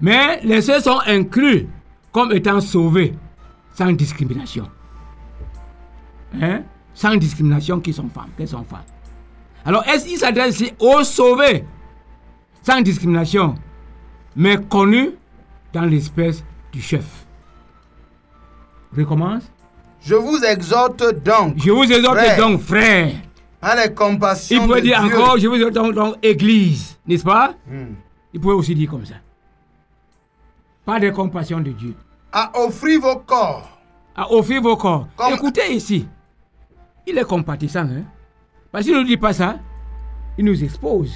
Speaker 4: Mais les sœurs sont inclus comme étant sauvés sans discrimination. Hein? Sans discrimination qui sont femmes, qu'elles sont femmes. Alors, est-ce qu'il s'adresse ici aux sauvés sans discrimination, mais connus dans l'espèce du chef? Recommence.
Speaker 5: je vous exhorte donc,
Speaker 4: Je vous exhorte donc, frères.
Speaker 5: par les
Speaker 4: Il
Speaker 5: compassions de
Speaker 4: pouvait dire
Speaker 5: Dieu.
Speaker 4: encore, je vous exhorte donc, donc, église, n'est-ce pas?
Speaker 5: Hmm.
Speaker 4: Il pouvait aussi dire comme ça. Pas de compassion de Dieu.
Speaker 5: à offrir vos corps
Speaker 4: À offrir vos corps.
Speaker 5: Comme-
Speaker 4: Écoutez ici. Il est compatissant. Hein? Parce qu'il ne nous dit pas ça, il nous expose.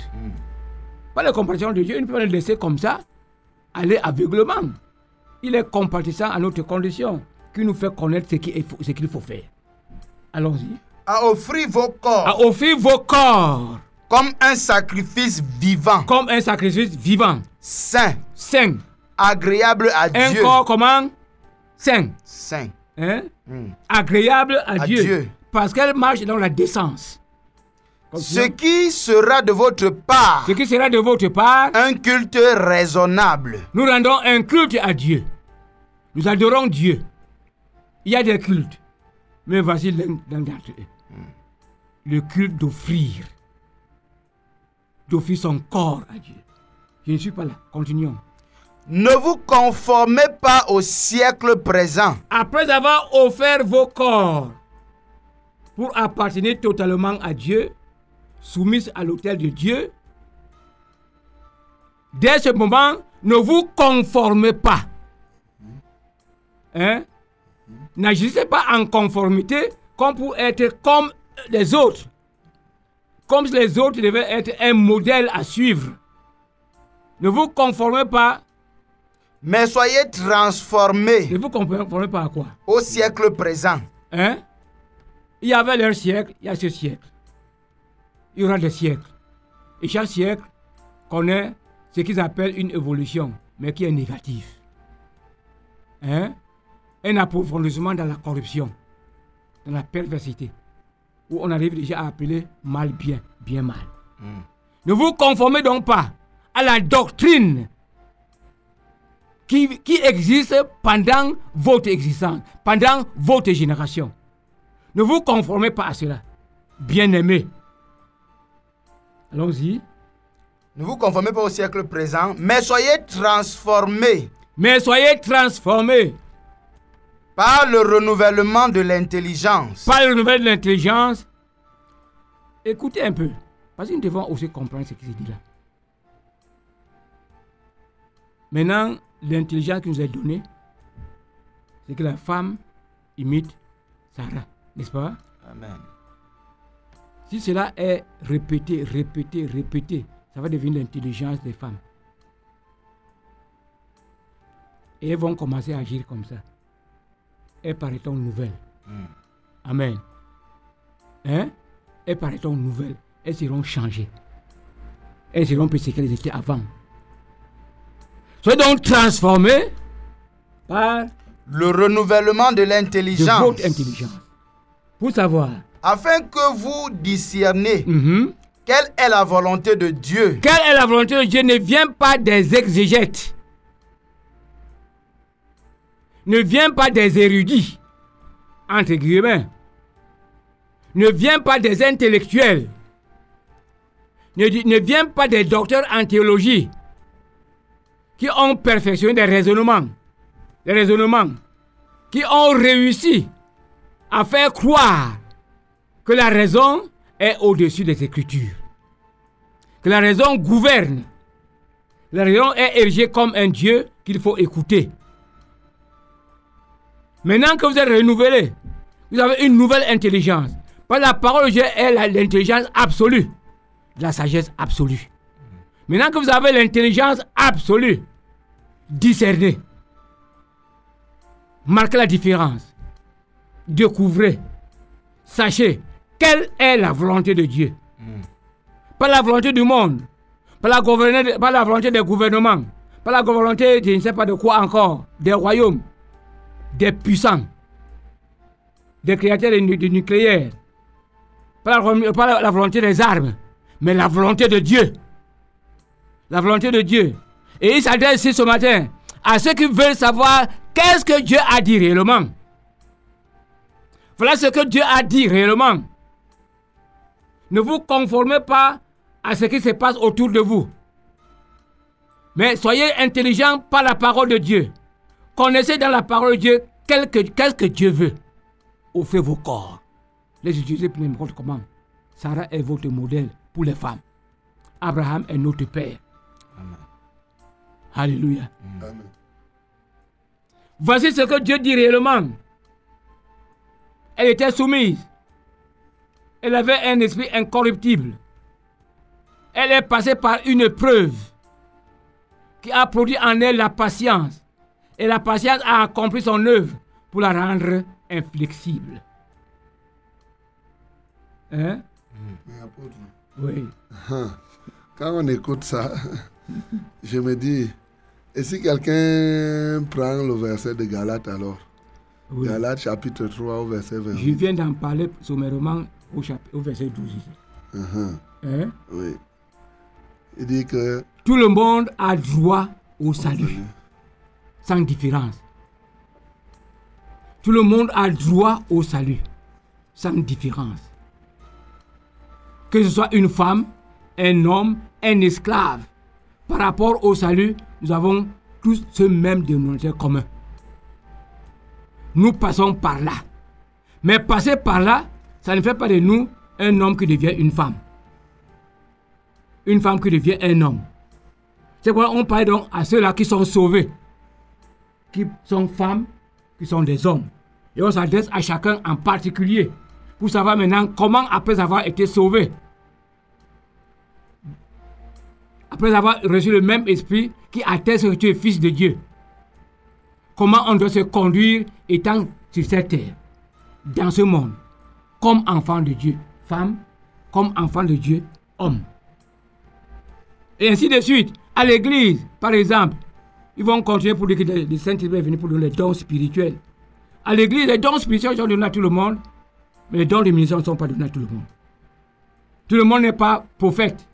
Speaker 4: Pas de compassion de Dieu, il ne peut pas le laisser comme ça, aller aveuglement. Il est compatissant à notre condition, qui nous fait connaître ce qu'il faut, faire. Allons-y.
Speaker 5: à offrir vos corps
Speaker 4: À offrir vos corps
Speaker 5: comme un sacrifice vivant,
Speaker 4: comme un sacrifice vivant,
Speaker 5: saint,
Speaker 4: saint.
Speaker 5: agréable à
Speaker 4: Un
Speaker 5: Dieu.
Speaker 4: corps comment? Saint.
Speaker 5: Saint.
Speaker 4: Hein?
Speaker 5: Hmm.
Speaker 4: Agréable à,
Speaker 5: À
Speaker 4: Dieu.
Speaker 5: Dieu.
Speaker 4: Parce qu'elle marche dans la décence.
Speaker 5: Ce qui sera de votre part
Speaker 4: Ce qui sera de votre part,
Speaker 5: un culte raisonnable.
Speaker 4: nous rendons un culte à Dieu. Nous adorons Dieu. Il y a des cultes. Mais voici l'un d'entre eux. Le culte d'offrir. D'offrir son corps à Dieu. Je ne suis pas là. Continuons.
Speaker 5: Ne vous conformez pas au siècle présent,
Speaker 4: Après avoir offert vos corps pour appartenir totalement à Dieu, soumis à l'autel de Dieu, dès ce moment, Ne vous conformez pas. Hein? N'agissez pas en conformité comme pour être comme les autres. Comme si les autres devaient être un modèle à suivre. Ne vous conformez pas.
Speaker 5: Mais soyez transformés
Speaker 4: Ne vous conformez pas à quoi?
Speaker 5: Au siècle présent.
Speaker 4: Hein? Il y avait leur siècle, il y a ce siècle. Il y aura des siècles. Et chaque siècle connaît ce qu'ils appellent une évolution, mais qui est négative. Hein? Un approfondissement dans la corruption, dans la perversité, où on arrive déjà à appeler mal bien, bien mal. Ne vous conformez donc pas à la doctrine qui, qui existe pendant votre existence, pendant votre génération. Ne vous conformez pas à cela. Bien-aimés. Allons-y.
Speaker 5: Ne vous conformez pas au siècle présent, mais soyez transformés
Speaker 4: Mais soyez transformés
Speaker 5: par le renouvellement de l'intelligence.
Speaker 4: par le nouvel de l'intelligence. Écoutez un peu. Parce que nous devons aussi comprendre ce qui se dit là. Maintenant, l'intelligence qui nous est donnée, c'est que la femme imite Sarah, n'est-ce pas?
Speaker 5: Amen.
Speaker 4: Si cela est répété, répété, répété, ça va devenir l'intelligence des femmes. Et elles vont commencer à agir comme ça. Elles paraîtront nouvelles. Amen. Hein? Elles paraîtront nouvelles. Elles seront changées. Elles seront plus ce qu'elles étaient avant. Soyez donc transformés par
Speaker 5: Le renouvellement de
Speaker 4: de
Speaker 5: l'intelligence.
Speaker 4: votre intelligence. Pour savoir
Speaker 5: Afin que vous discerniez
Speaker 4: mhm,
Speaker 5: quelle est la volonté de Dieu.
Speaker 4: quelle est la volonté de Dieu? Ne vient pas des exégètes. Ne vient pas des érudits, entre guillemets. Ne vient pas des intellectuels. Ne, vient pas des docteurs en théologie qui ont perfectionné des raisonnements. Des raisonnements. Qui ont réussi à faire croire que la raison est au-dessus des Écritures. Que la raison gouverne. La raison est érigée comme un Dieu qu'il faut écouter. Maintenant que vous êtes renouvelé, vous avez une nouvelle intelligence. Que la parole de Dieu est l'intelligence absolue, la sagesse absolue. Maintenant que vous avez l'intelligence absolue, discernez, marquez la différence, découvrez, sachez quelle est la volonté de Dieu. Pas la volonté du monde, pas la, pas la volonté des gouvernements, pas la volonté de je ne sais pas de quoi encore, des royaumes, des puissants, des créateurs de, de nucléaire, pas la, vo- pas la- la volonté des armes, mais la volonté de Dieu. La volonté de Dieu. Et il s'adresse ici ce matin à ceux qui veulent savoir qu'est-ce que Dieu a dit réellement. Voilà ce que Dieu a dit réellement. Ne vous conformez pas à ce qui se passe autour de vous. Mais soyez intelligents par la parole de Dieu. Connaissez dans la parole de Dieu quel que- qu'est-ce que Dieu veut. Offrez vos corps. Les utiliser pour n'importe comment. Sarah est votre modèle pour les femmes. Abraham est notre père. Alléluia.
Speaker 3: Amen.
Speaker 4: Voici ce que Dieu dit réellement. Elle était soumise. Elle avait un esprit incorruptible. Elle est passée par une preuve qui a produit en elle la patience. Et la patience a accompli son œuvre pour la rendre inflexible. Hein? Oui.
Speaker 3: quand on écoute ça, je me dis, et si quelqu'un prend le verset de Galates alors?
Speaker 4: Oui.
Speaker 3: Galates chapitre 3 au verset 20.
Speaker 4: Je viens d'en parler sommairement au, verset 12 ici.
Speaker 3: Mhm,
Speaker 4: Hein?
Speaker 3: oui. Il dit que
Speaker 4: Tout le monde a droit au salut. sans différence. Tout le monde a droit au salut, sans différence. Que ce soit une femme, un homme, un esclave. Par rapport au salut, nous avons tous ce même dénominateur commun. Nous passons par là. Mais passer par là, ça ne fait pas de nous un homme qui devient une femme. Une femme qui devient un homme. C'est pourquoi on parle donc à ceux-là qui sont sauvés, qui sont femmes, qui sont des hommes. Et on s'adresse à chacun en particulier pour savoir maintenant comment, après avoir été sauvé, après avoir reçu le même esprit qui atteste que tu es fils de Dieu, comment on doit se conduire étant sur cette terre, dans ce monde, comme enfant de Dieu, femme, comme enfant de Dieu, homme. Et ainsi de suite. À l'église, par exemple, ils vont continuer pour dire que le Saint-Esprit est venu pour donner les dons spirituels. À l'église, les dons spirituels sont donnés à tout le monde, mais les dons de ministère ne sont pas donnés à tout le monde. Tout le monde n'est pas prophète.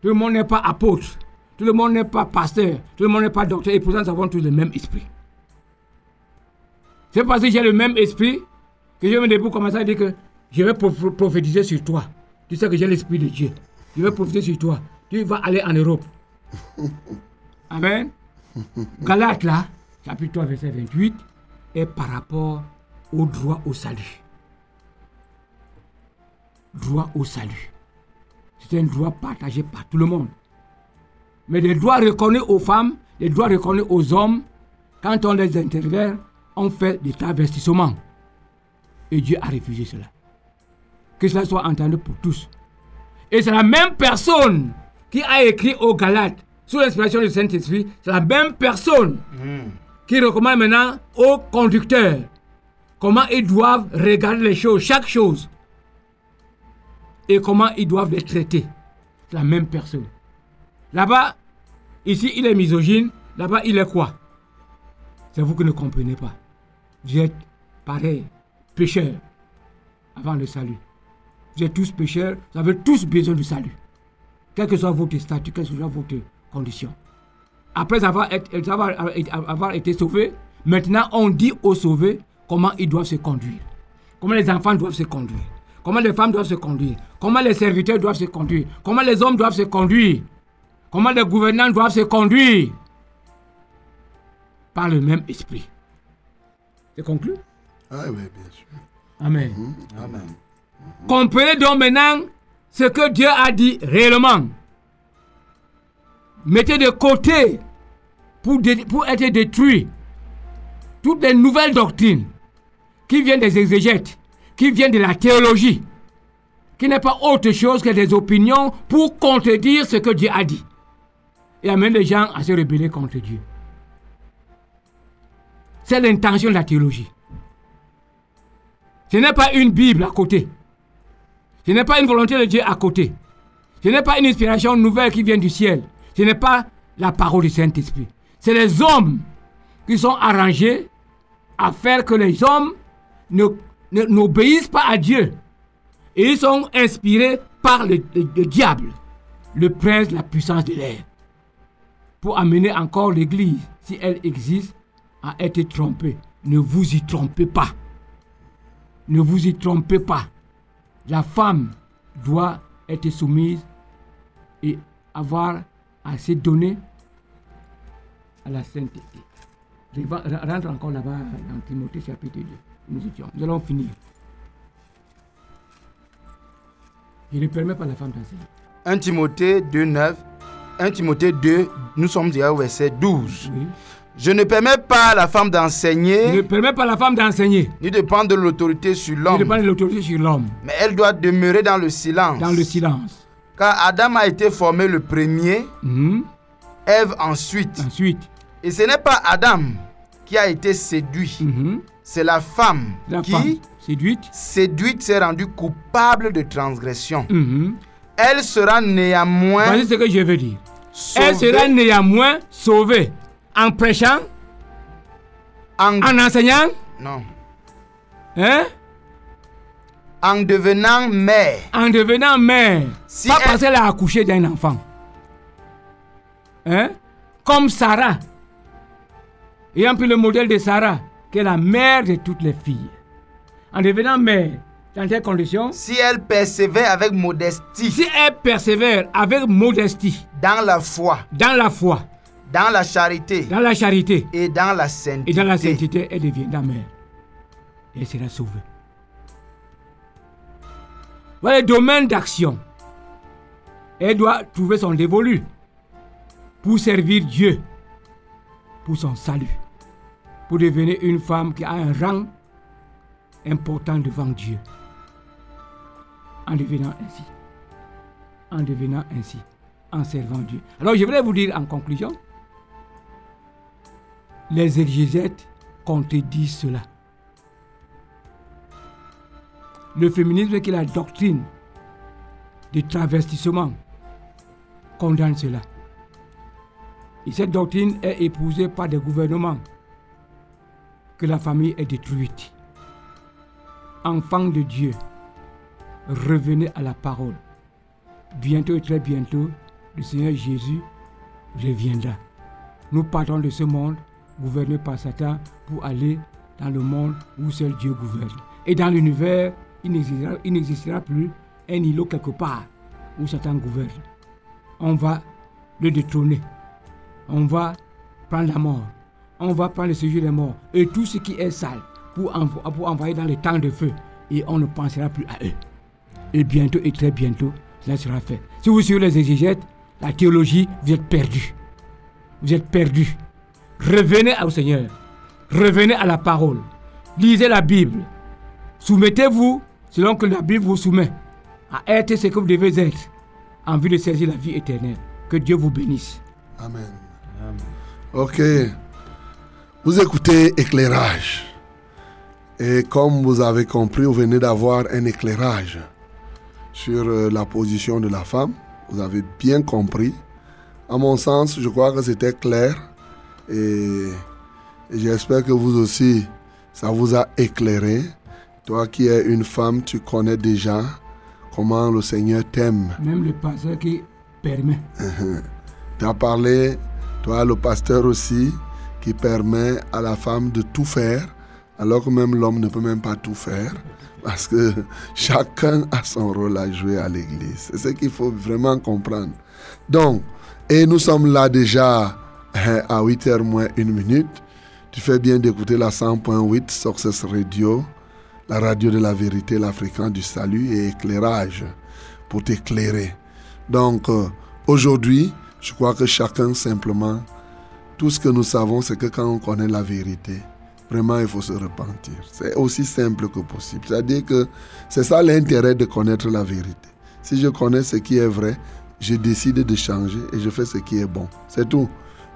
Speaker 4: Tout le monde n'est pas apôtre. Tout le monde n'est pas pasteur. Tout le monde n'est pas docteur. Et pourtant, nous avons tous le même esprit. C'est parce que j'ai le même esprit que je me débrouille commencer à dire que je vais proph- prophétiser sur toi. Tu sais que j'ai l'esprit de Dieu. Je vais prophétiser sur toi. Tu vas aller en Europe. Amen. Galates là, chapitre 3, verset 28, est par rapport au droit au salut. Droit au salut. C'est un droit partagé par tout le monde. Mais les droits reconnus aux femmes, les droits reconnus aux hommes, quand on les intervient, fait des travestissements. Et Dieu a refusé cela. Que cela soit entendu pour tous. Et c'est la même personne qui a écrit aux Galates, sous l'inspiration du Saint-Esprit, c'est la même personne qui recommande maintenant aux conducteurs comment ils doivent regarder les choses, chaque chose, et comment ils doivent les traiter. C'est la même personne. Là-bas, ici, il est misogyne, là-bas, il est quoi? C'est vous qui ne comprenez pas. Vous êtes pareil, pécheurs, avant le salut. Vous êtes tous pécheurs, vous avez tous besoin du salut. Quel que soit votre statut, quelle que soit votre condition. Après avoir, été- avoir, avoir été sauvés, maintenant on dit aux sauvés comment ils doivent se conduire. Comment les enfants doivent se conduire. Comment les femmes doivent se conduire. Comment les serviteurs doivent se conduire. Comment les hommes doivent se conduire. Comment les gouvernants doivent se conduire. Par le même esprit. C'est conclu
Speaker 3: Ah oui, bien sûr.
Speaker 4: Amen.
Speaker 5: Amen.
Speaker 4: Comprenez donc maintenant ce que Dieu a dit réellement. Mettez de côté pour, dé- pour être détruit toutes les nouvelles doctrines qui viennent des exégètes, qui viennent de la théologie, qui n'est pas autre chose que des opinions pour contredire ce que Dieu a dit. Et amène les gens à se rebeller contre Dieu. C'est l'intention de la théologie. Ce n'est pas une Bible à côté. Ce n'est pas une volonté de Dieu à côté. Ce n'est pas une inspiration nouvelle qui vient du ciel. Ce n'est pas la parole du Saint-Esprit. C'est les hommes qui sont arrangés à faire que les hommes n'obéissent pas à Dieu. Et ils sont inspirés par le, le- le diable, le prince la puissance de l'air, pour amener encore l'Église, si elle existe, à être trompée. Ne vous y trompez pas. Ne vous y trompez pas. La femme doit être soumise et avoir à se donner à la sainteté. Je vais- rentre encore là-bas dans Timothée chapitre 2. Nous, étions, nous allons finir. Je ne permets pas à la femme d'enseigner.
Speaker 5: 1 Timothée 2, 9. 1 Timothée 2, nous sommes déjà au verset 12.
Speaker 4: Oui.
Speaker 5: Je ne permets pas à la femme
Speaker 4: Je ne
Speaker 5: d'enseigner
Speaker 4: permets pas à la femme d'enseigner.
Speaker 5: ni de prendre de l'autorité sur l'homme,
Speaker 4: de l'autorité sur l'homme,
Speaker 5: mais elle doit demeurer dans le silence.
Speaker 4: dans le silence.
Speaker 5: Car Adam a été formé le premier,
Speaker 4: Mhm.
Speaker 5: Ève ensuite.
Speaker 4: Ensuite,
Speaker 5: Et ce n'est pas Adam qui a été séduit,
Speaker 4: mhm,
Speaker 5: c'est la femme
Speaker 4: la
Speaker 5: qui,
Speaker 4: femme séduite.
Speaker 5: séduite, s'est rendue coupable de transgression.
Speaker 4: mhm.
Speaker 5: Elle sera néanmoins
Speaker 4: Voici ce que je veux dire. Elle sera néanmoins sauvée en prêchant,
Speaker 5: en,
Speaker 4: en enseignant,
Speaker 5: non,
Speaker 4: hein,
Speaker 5: en devenant mère.
Speaker 4: en devenant mère.
Speaker 5: Si
Speaker 4: pas
Speaker 5: elle-
Speaker 4: parce qu'elle a accouché d'un enfant. Hein? Comme Sarah. Ayant pris le modèle de Sarah, qui est la mère de toutes les filles. En devenant mère, dans telles conditions,
Speaker 5: Si elle persévère avec modestie
Speaker 4: si elle persévère avec modestie
Speaker 5: dans la foi,
Speaker 4: dans la foi,
Speaker 5: dans la charité
Speaker 4: dans la charité
Speaker 5: et dans la sainteté,
Speaker 4: et dans la sainteté, elle deviendra mère. Et elle sera sauvée. Voilà le domaine d'action. Elle doit trouver son dévolu. pour servir Dieu, pour son salut, pour devenir une femme qui a un rang important devant Dieu. En devenant ainsi. En devenant ainsi. En servant Dieu. Alors je voudrais vous dire en conclusion, les exégètes contredisent cela. Le féminisme qui est la doctrine du travestissement condamne cela. Et cette doctrine est épousée par des gouvernements que la famille est détruite. Enfants de Dieu, revenez à la parole. Bientôt et très bientôt, le Seigneur Jésus reviendra. Nous partons de ce monde gouverné par Satan pour aller dans le monde où seul Dieu gouverne. Et dans l'univers, il n'existera plus un îlot quelque part où Satan gouverne. On va le détrôner. On va prendre la mort. On va prendre le séjour des morts. Et tout ce qui est sale pour, envoyer dans le temps de feu. Et on ne pensera plus à eux. Et bientôt et très bientôt, cela sera fait. Si vous suivez les exégètes, la théologie, vous êtes perdus. Vous êtes perdus. Revenez au Seigneur. Revenez à la parole. Lisez la Bible. Soumettez-vous selon que la Bible vous soumet à être ce que vous devez être en vue de saisir la vie éternelle. Que Dieu vous bénisse.
Speaker 3: Amen. Ok. Vous écoutez éclairage. Et comme vous avez compris, vous venez d'avoir un éclairage sur euh, la position de la femme. Vous avez bien compris. À mon sens, je crois que c'était clair. Et, j'espère que vous aussi, ça vous a éclairé. Toi qui es une femme, tu connais déjà comment le Seigneur t'aime.
Speaker 4: Même le pasteur qui permet.
Speaker 3: tu as parlé, toi le pasteur aussi, qui permet à la femme de tout faire, alors que même l'homme ne peut même pas tout faire. Parce que chacun a son rôle à jouer à l'église. C'est ce qu'il faut vraiment comprendre. Donc, et nous sommes là déjà à 8h moins 1 minute. Tu fais bien d'écouter la 100.8 Success Radio, la radio de la vérité, l'Africain du salut et éclairage pour t'éclairer. Donc euh, aujourd'hui, je crois que chacun simplement, tout ce que nous savons, c'est que quand on connaît la vérité, vraiment il faut se repentir. C'est aussi simple que possible. C'est-à-dire que c'est ça l'intérêt de connaître la vérité. Si je connais ce qui est vrai, je décide de changer et je fais ce qui est bon. C'est tout.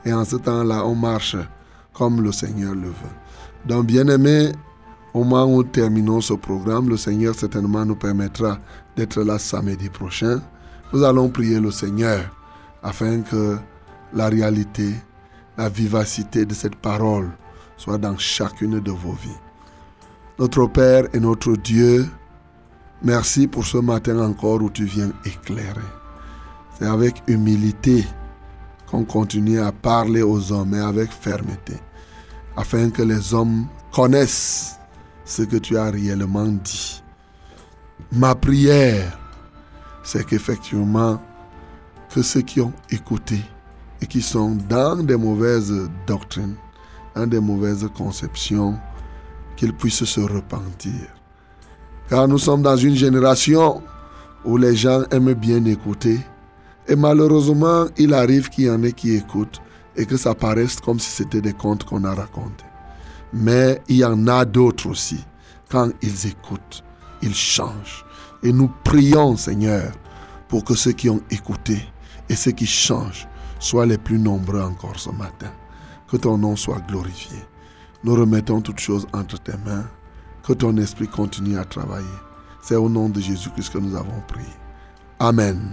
Speaker 3: Et en ce temps-là, on marche comme le Seigneur le veut. Donc, bien aimé, au moment où terminons ce programme, le Seigneur certainement nous permettra d'être là samedi prochain. Nous allons prier le Seigneur afin que la réalité, la vivacité de cette parole soit dans chacune de vos vies. Notre Père et notre Dieu, merci pour ce matin encore où tu viens éclairer. C'est avec humilité qu'on continue à parler aux hommes, et avec fermeté, afin que les hommes connaissent ce que tu as réellement dit. Ma prière, c'est qu'effectivement, que ceux qui ont écouté et qui sont dans des mauvaises doctrines, dans des mauvaises conceptions, qu'ils puissent se repentir. Car nous sommes dans une génération où les gens aiment bien écouter, et malheureusement, il arrive qu'il y en ait qui écoutent et que ça paraisse comme si c'était des contes qu'on a racontés. Mais il y en a d'autres aussi. Quand ils écoutent, ils changent. Et nous prions, Seigneur, pour que ceux qui ont écouté et ceux qui changent soient les plus nombreux encore ce matin. Que ton nom soit glorifié. Nous remettons toutes choses entre tes mains. Que ton esprit continue à travailler. C'est au nom de Jésus-Christ que nous avons prié. Amen.